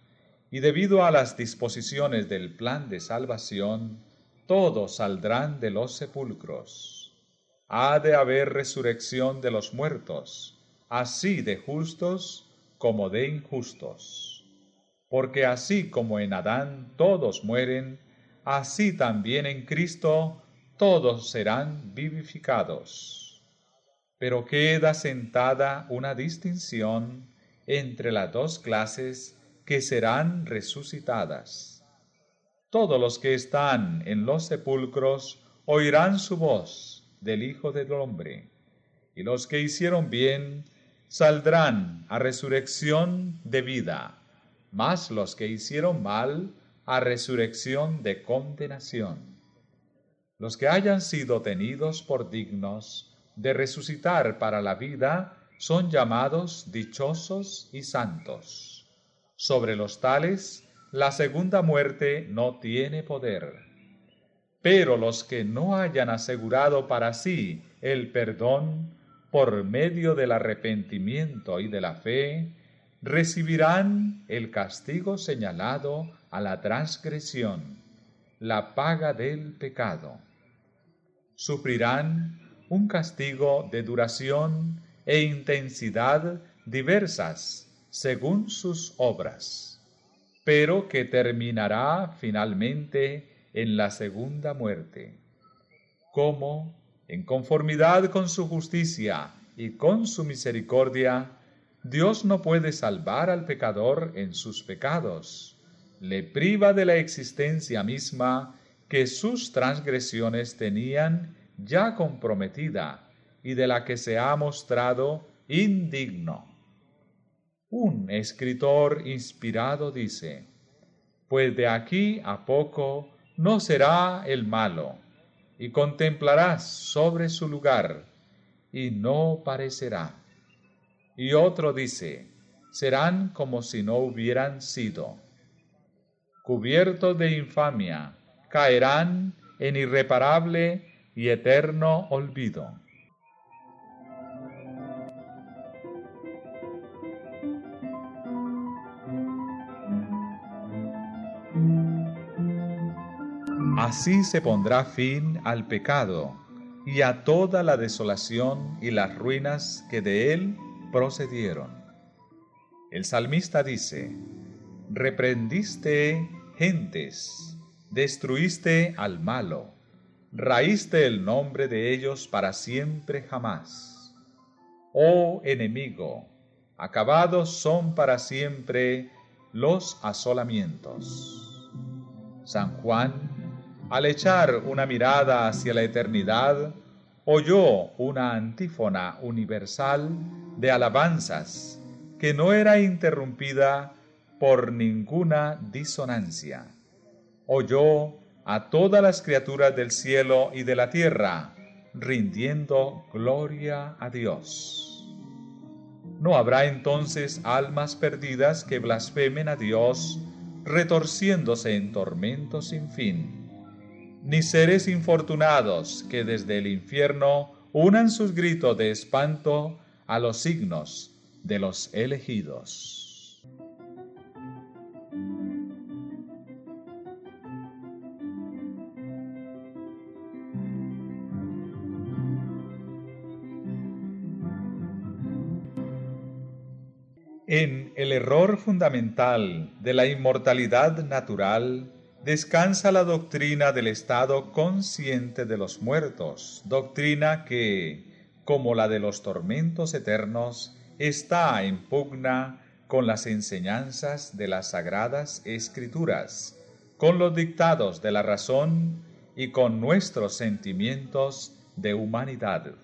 y debido a las disposiciones del plan de salvación, todos saldrán de los sepulcros. Ha de haber resurrección de los muertos, así de justos como de injustos. Porque así como en Adán todos mueren, así también en Cristo todos serán vivificados. Pero queda sentada una distinción entre las dos clases que serán resucitadas. Todos los que están en los sepulcros oirán su voz del Hijo del Hombre, y los que hicieron bien saldrán a resurrección de vida, mas los que hicieron mal a resurrección de condenación. Los que hayan sido tenidos por dignos de resucitar para la vida son llamados dichosos y santos. Sobre los tales, la segunda muerte no tiene poder. Pero los que no hayan asegurado para sí el perdón por medio del arrepentimiento y de la fe, recibirán el castigo señalado a la transgresión, la paga del pecado. Sufrirán un castigo de duración e intensidad diversas según sus obras, pero que terminará finalmente en la segunda muerte, como, en conformidad con su justicia y con su misericordia, Dios no puede salvar al pecador en sus pecados, le priva de la existencia misma que sus transgresiones tenían ya comprometida y de la que se ha mostrado indigno. Un escritor inspirado dice, pues de aquí a poco no será el malo, y contemplarás sobre su lugar, y no parecerá. Y otro dice, serán como si no hubieran sido. Cubiertos de infamia, caerán en irreparable y eterno olvido. Así se pondrá fin al pecado y a toda la desolación y las ruinas que de él procedieron. El salmista dice, reprendiste gentes, destruiste al malo, raíste el nombre de ellos para siempre jamás. Oh enemigo, acabados son para siempre los asolamientos. San Juan al echar una mirada hacia la eternidad, oyó una antífona universal de alabanzas que no era interrumpida por ninguna disonancia. Oyó a todas las criaturas del cielo y de la tierra rindiendo gloria a Dios. No habrá entonces almas perdidas que blasfemen a Dios, retorciéndose en tormentos sin fin ni seres infortunados que desde el infierno unan sus gritos de espanto a los signos de los elegidos. En el error fundamental de la inmortalidad natural, descansa la doctrina del estado consciente de los muertos, doctrina que, como la de los tormentos eternos, está en pugna con las enseñanzas de las sagradas escrituras, con los dictados de la razón y con nuestros sentimientos de humanidad.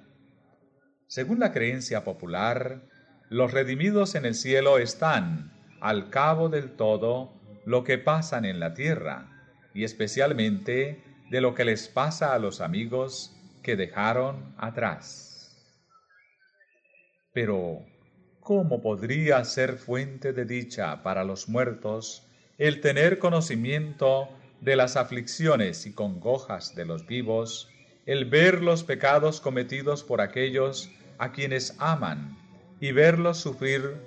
Según la creencia popular, los redimidos en el cielo están, al cabo del todo, lo que pasan en la tierra, y especialmente de lo que les pasa a los amigos que dejaron atrás. Pero, ¿cómo podría ser fuente de dicha para los muertos el tener conocimiento de las aflicciones y congojas de los vivos, el ver los pecados cometidos por aquellos a quienes aman y verlos sufrir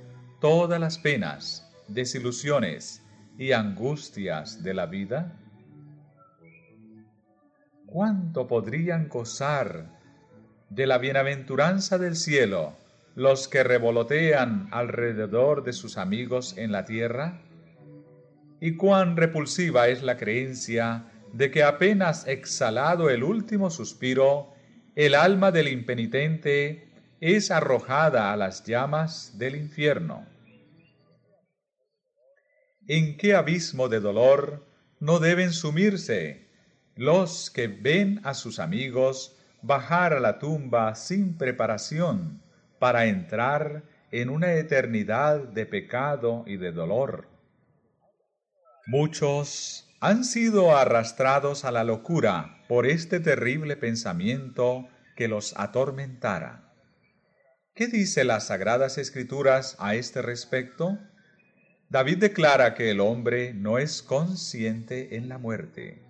todas las penas, desilusiones y angustias de la vida? ¿Cuánto podrían gozar de la bienaventuranza del cielo los que revolotean alrededor de sus amigos en la tierra? ¿Y cuán repulsiva es la creencia de que apenas exhalado el último suspiro, el alma del impenitente es arrojada a las llamas del infierno? ¿En qué abismo de dolor no deben sumirse los que ven a sus amigos bajar a la tumba sin preparación para entrar en una eternidad de pecado y de dolor? Muchos han sido arrastrados a la locura por este terrible pensamiento que los atormentara. ¿Qué dice las Sagradas Escrituras a este respecto? David declara que el hombre no es consciente en la muerte.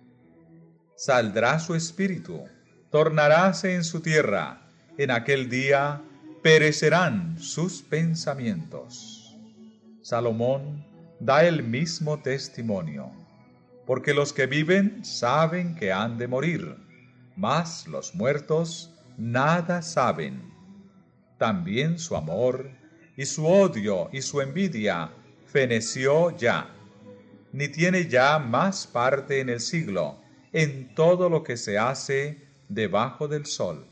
Saldrá su espíritu, tornaráse en su tierra, en aquel día perecerán sus pensamientos. Salomón da el mismo testimonio, porque los que viven saben que han de morir, mas los muertos nada saben. También su amor y su odio y su envidia feneció ya, ni tiene ya más parte en el siglo, en todo lo que se hace debajo del sol.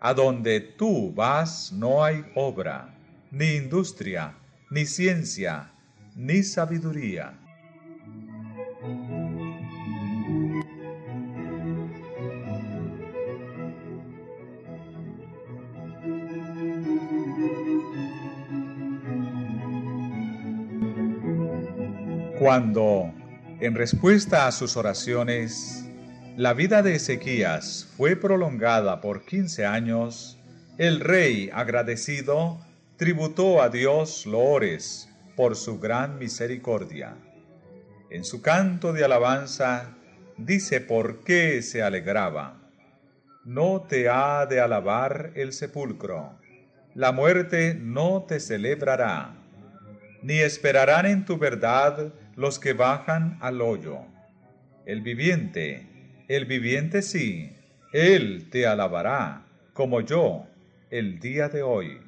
A donde tú vas no hay obra, ni industria, ni ciencia, ni sabiduría. Cuando, en respuesta a sus oraciones, la vida de Ezequías fue prolongada por quince años, el rey, agradecido, tributó a Dios loores por su gran misericordia. En su canto de alabanza dice por qué se alegraba. No te ha de alabar el sepulcro, la muerte no te celebrará, ni esperarán en tu verdad los que bajan al hoyo. El viviente, el viviente sí, él te alabará, como yo, el día de hoy.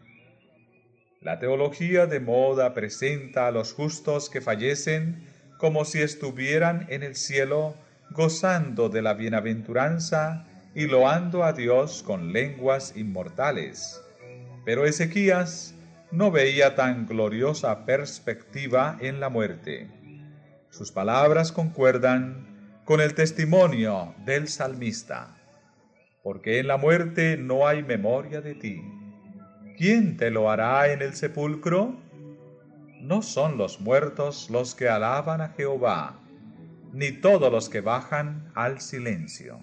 La teología de moda presenta a los justos que fallecen como si estuvieran en el cielo gozando de la bienaventuranza y loando a Dios con lenguas inmortales. Pero Ezequías no veía tan gloriosa perspectiva en la muerte. Sus palabras concuerdan con el testimonio del salmista, porque en la muerte no hay memoria de ti ¿quién te lo hará en el sepulcro? No son los muertos los que alaban a Jehová, ni todos los que bajan al silencio.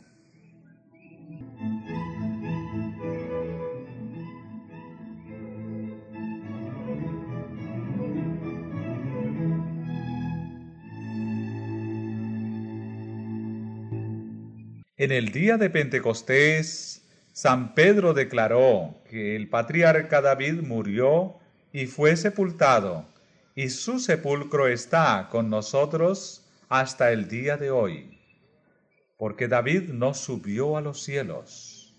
En el día de Pentecostés, San Pedro declaró que el patriarca David murió y fue sepultado, y su sepulcro está con nosotros hasta el día de hoy, porque David no subió a los cielos.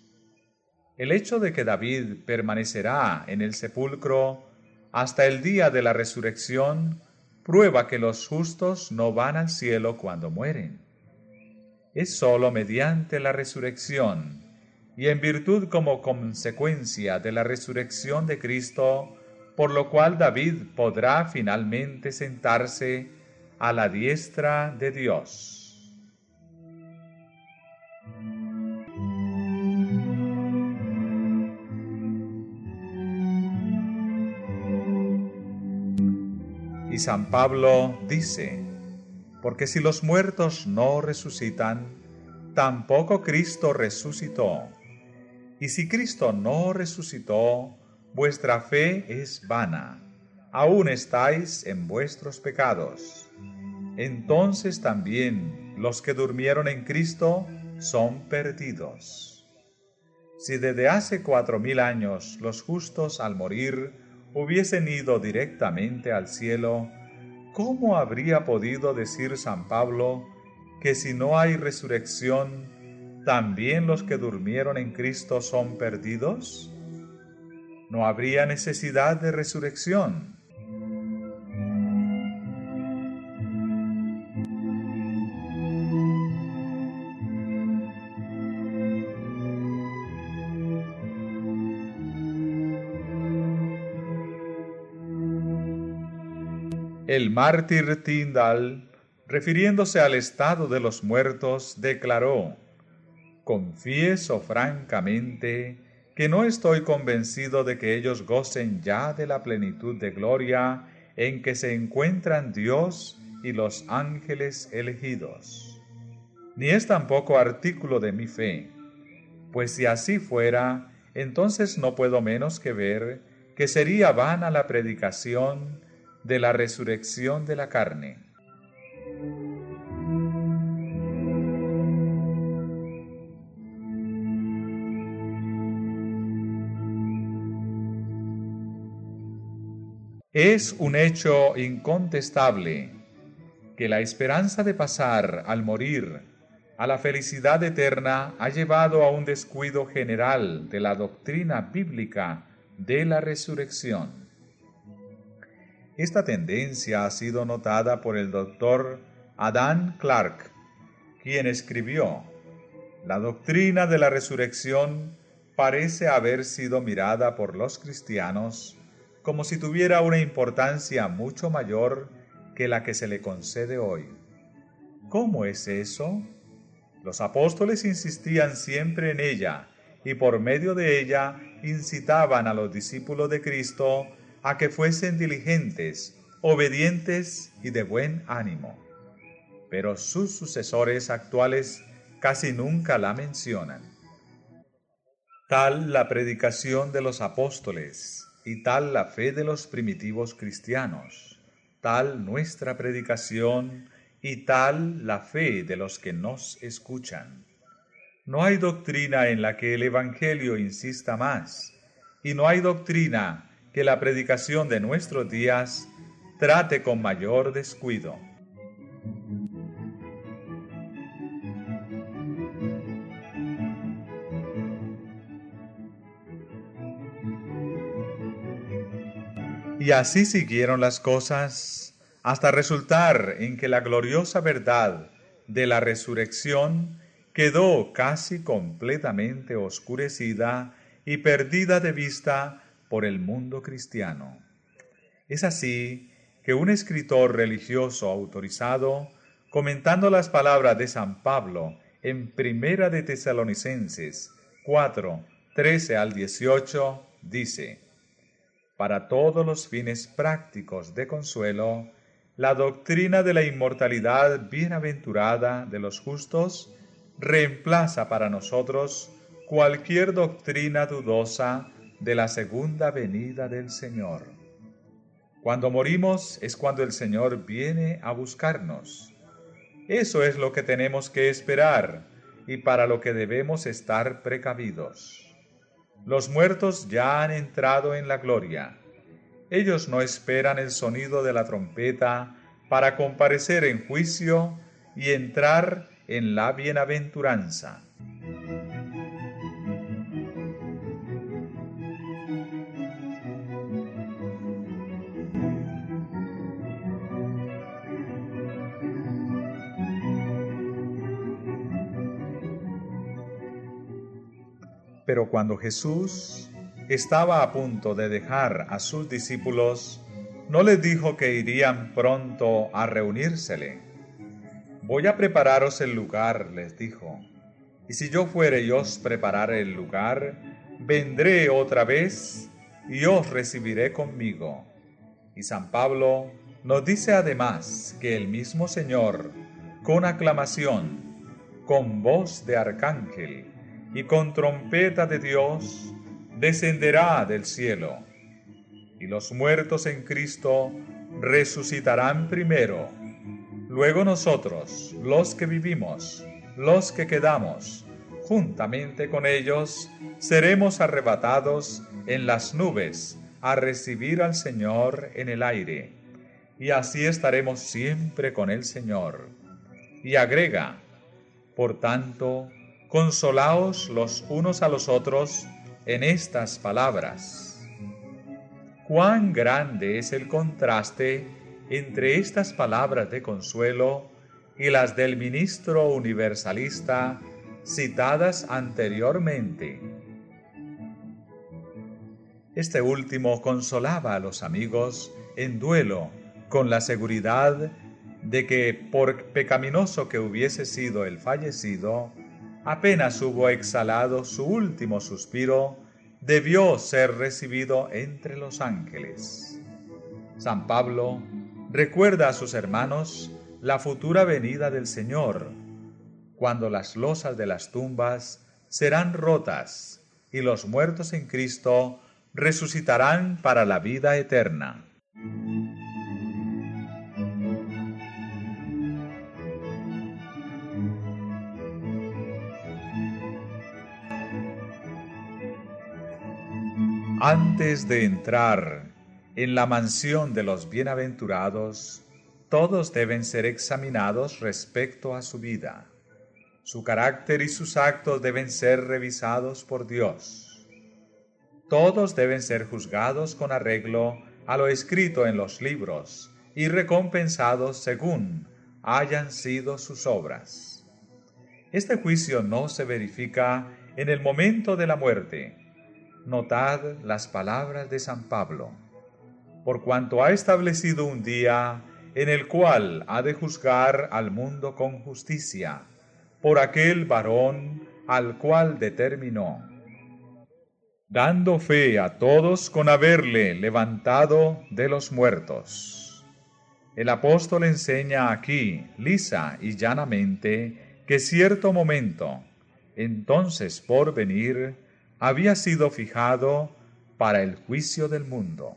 El hecho de que David permanecerá en el sepulcro hasta el día de la resurrección prueba que los justos no van al cielo cuando mueren. Es sólo mediante la resurrección y en virtud como consecuencia de la resurrección de Cristo, por lo cual David podrá finalmente sentarse a la diestra de Dios. Y San Pablo dice, porque si los muertos no resucitan, tampoco Cristo resucitó. Y si Cristo no resucitó, vuestra fe es vana, aún estáis en vuestros pecados. Entonces también los que durmieron en Cristo son perdidos. Si desde hace cuatro mil años los justos al morir hubiesen ido directamente al cielo, ¿cómo habría podido decir San Pablo que si no hay resurrección, ¿también los que durmieron en Cristo son perdidos? No habría necesidad de resurrección. El mártir Tyndall, refiriéndose al estado de los muertos, declaró, Confieso francamente que no estoy convencido de que ellos gocen ya de la plenitud de gloria en que se encuentran Dios y los ángeles elegidos. Ni es tampoco artículo de mi fe, pues si así fuera, entonces no puedo menos que ver que sería vana la predicación de la resurrección de la carne. Es un hecho incontestable que la esperanza de pasar al morir a la felicidad eterna ha llevado a un descuido general de la doctrina bíblica de la resurrección. Esta tendencia ha sido notada por el doctor Adam Clark, quien escribió, La doctrina de la resurrección parece haber sido mirada por los cristianos como si tuviera una importancia mucho mayor que la que se le concede hoy. ¿Cómo es eso? Los apóstoles insistían siempre en ella y por medio de ella incitaban a los discípulos de Cristo a que fuesen diligentes, obedientes y de buen ánimo. Pero sus sucesores actuales casi nunca la mencionan. Tal la predicación de los apóstoles, y tal la fe de los primitivos cristianos, tal nuestra predicación y tal la fe de los que nos escuchan. No hay doctrina en la que el Evangelio insista más, y no hay doctrina que la predicación de nuestros días trate con mayor descuido. Y así siguieron las cosas hasta resultar en que la gloriosa verdad de la resurrección quedó casi completamente oscurecida y perdida de vista por el mundo cristiano. Es así que un escritor religioso autorizado, comentando las palabras de San Pablo en Primera de Tesalonicenses 4, 13 al 18, dice, para todos los fines prácticos de consuelo, la doctrina de la inmortalidad bienaventurada de los justos reemplaza para nosotros cualquier doctrina dudosa de la segunda venida del Señor. Cuando morimos es cuando el Señor viene a buscarnos. Eso es lo que tenemos que esperar y para lo que debemos estar precavidos. Los muertos ya han entrado en la gloria. Ellos no esperan el sonido de la trompeta para comparecer en juicio y entrar en la bienaventuranza. Cuando Jesús estaba a punto de dejar a sus discípulos, no les dijo que irían pronto a reunírsele. Voy a prepararos el lugar, les dijo, y si yo fuere y os preparare el lugar, vendré otra vez y os recibiré conmigo. Y San Pablo nos dice además que el mismo Señor, con aclamación, con voz de arcángel, y con trompeta de Dios descenderá del cielo, y los muertos en Cristo resucitarán primero. Luego nosotros, los que vivimos, los que quedamos, juntamente con ellos, seremos arrebatados en las nubes a recibir al Señor en el aire, y así estaremos siempre con el Señor. Y agrega, por tanto, consolaos los unos a los otros en estas palabras. Cuán grande es el contraste entre estas palabras de consuelo y las del ministro universalista citadas anteriormente. Este último consolaba a los amigos en duelo con la seguridad de que, por pecaminoso que hubiese sido el fallecido, apenas hubo exhalado su último suspiro, debió ser recibido entre los ángeles. San Pablo recuerda a sus hermanos la futura venida del Señor, cuando las losas de las tumbas serán rotas y los muertos en Cristo resucitarán para la vida eterna. Antes de entrar en la mansión de los bienaventurados, todos deben ser examinados respecto a su vida. Su carácter y sus actos deben ser revisados por Dios. Todos deben ser juzgados con arreglo a lo escrito en los libros y recompensados según hayan sido sus obras. Este juicio no se verifica en el momento de la muerte, Notad las palabras de San Pablo, por cuanto ha establecido un día en el cual ha de juzgar al mundo con justicia, por aquel varón al cual determinó, dando fe a todos con haberle levantado de los muertos. El apóstol enseña aquí, lisa y llanamente, que cierto momento, entonces por venir, había sido fijado para el juicio del mundo.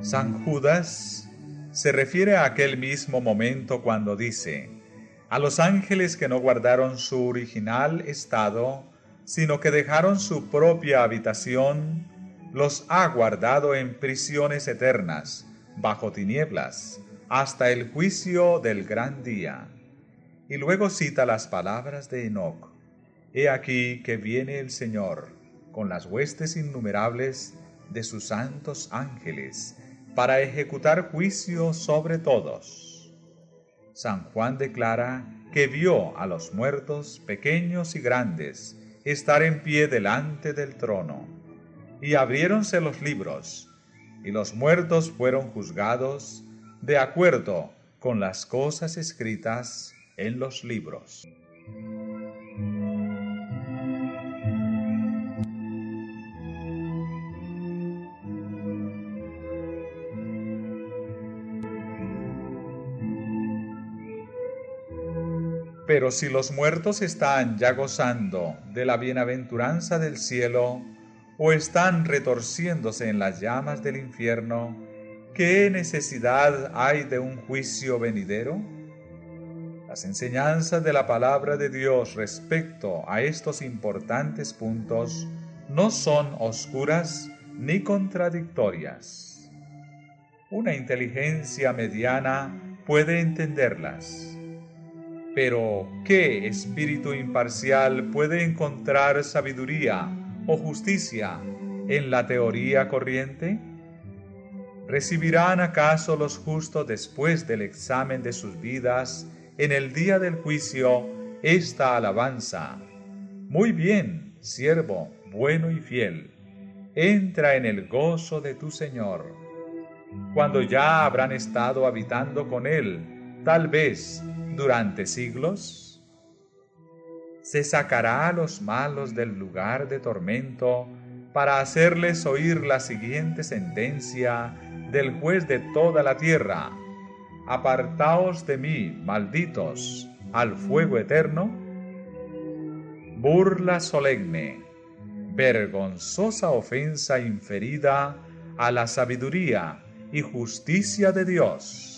San Judas se refiere a aquel mismo momento cuando dice, a los ángeles que no guardaron su original estado, sino que dejaron su propia habitación, los ha guardado en prisiones eternas, bajo tinieblas, hasta el juicio del gran día. Y luego cita las palabras de Enoc. He aquí que viene el Señor con las huestes innumerables de sus santos ángeles, para ejecutar juicio sobre todos. San Juan declara que vio a los muertos pequeños y grandes, estar en pie delante del trono. Y abriéronse los libros, y los muertos fueron juzgados de acuerdo con las cosas escritas en los libros. Pero si los muertos están ya gozando de la bienaventuranza del cielo, o están retorciéndose en las llamas del infierno, ¿qué necesidad hay de un juicio venidero? Las enseñanzas de la palabra de Dios respecto a estos importantes puntos no son oscuras ni contradictorias. Una inteligencia mediana puede entenderlas pero, ¿qué espíritu imparcial puede encontrar sabiduría o justicia en la teoría corriente? ¿Recibirán acaso los justos después del examen de sus vidas en el día del juicio esta alabanza? Muy bien, siervo, bueno y fiel, entra en el gozo de tu Señor. Cuando ya habrán estado habitando con Él, tal vez durante siglos? ¿Se sacará a los malos del lugar de tormento para hacerles oír la siguiente sentencia del juez de toda la tierra? Apartaos de mí, malditos, al fuego eterno. Burla solemne, vergonzosa ofensa inferida a la sabiduría y justicia de Dios.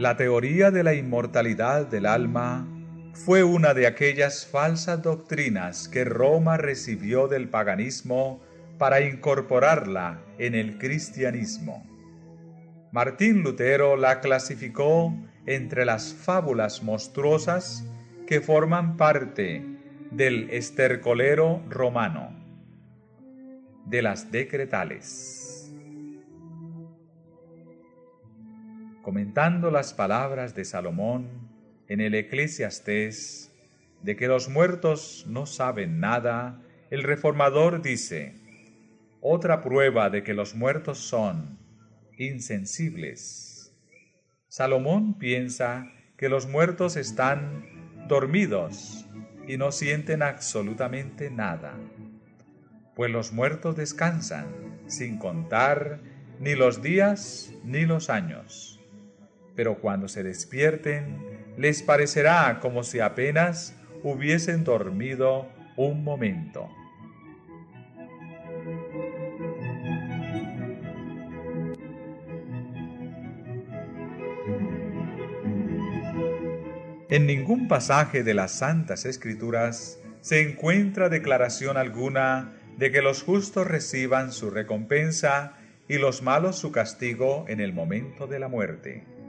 La teoría de la inmortalidad del alma fue una de aquellas falsas doctrinas que Roma recibió del paganismo para incorporarla en el cristianismo. Martín Lutero la clasificó entre las fábulas monstruosas que forman parte del estercolero romano, de las decretales. Comentando las palabras de Salomón en el Eclesiastés de que los muertos no saben nada, el reformador dice, otra prueba de que los muertos son insensibles. Salomón piensa que los muertos están dormidos y no sienten absolutamente nada, pues los muertos descansan sin contar ni los días ni los años. Pero cuando se despierten, les parecerá como si apenas hubiesen dormido un momento. En ningún pasaje de las Santas Escrituras se encuentra declaración alguna de que los justos reciban su recompensa y los malos su castigo en el momento de la muerte.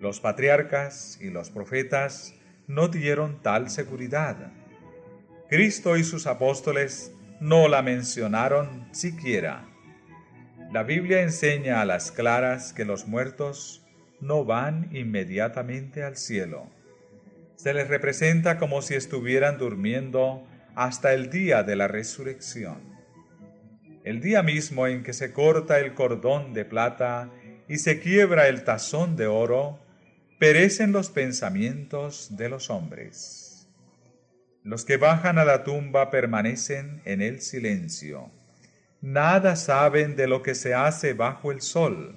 Los patriarcas y los profetas no dieron tal seguridad. Cristo y sus apóstoles no la mencionaron siquiera. La Biblia enseña a las claras que los muertos no van inmediatamente al cielo se les representa como si estuvieran durmiendo hasta el día de la resurrección. El día mismo en que se corta el cordón de plata y se quiebra el tazón de oro, perecen los pensamientos de los hombres. Los que bajan a la tumba permanecen en el silencio. Nada saben de lo que se hace bajo el sol.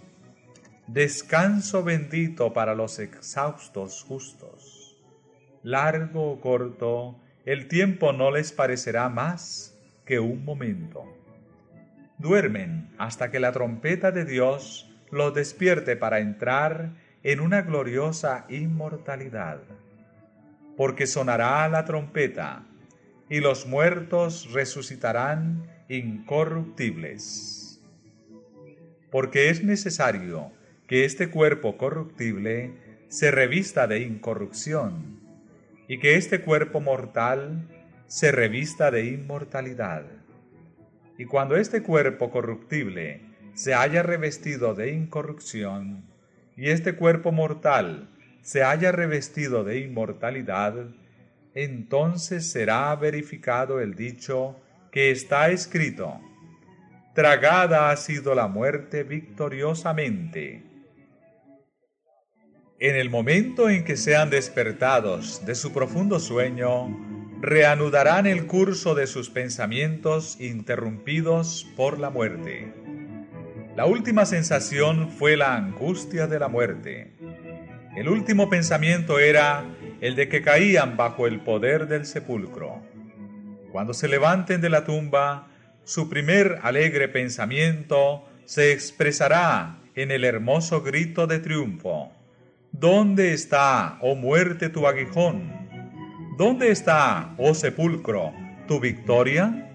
Descanso bendito para los exhaustos justos largo o corto, el tiempo no les parecerá más que un momento. Duermen hasta que la trompeta de Dios los despierte para entrar en una gloriosa inmortalidad. Porque sonará la trompeta y los muertos resucitarán incorruptibles. Porque es necesario que este cuerpo corruptible se revista de incorrupción y que este cuerpo mortal se revista de inmortalidad. Y cuando este cuerpo corruptible se haya revestido de incorrupción, y este cuerpo mortal se haya revestido de inmortalidad, entonces será verificado el dicho que está escrito, Tragada ha sido la muerte victoriosamente en el momento en que sean despertados de su profundo sueño, reanudarán el curso de sus pensamientos interrumpidos por la muerte. La última sensación fue la angustia de la muerte. El último pensamiento era el de que caían bajo el poder del sepulcro. Cuando se levanten de la tumba, su primer alegre pensamiento se expresará en el hermoso grito de triunfo. ¿Dónde está, oh muerte, tu aguijón? ¿Dónde está, oh sepulcro, tu victoria?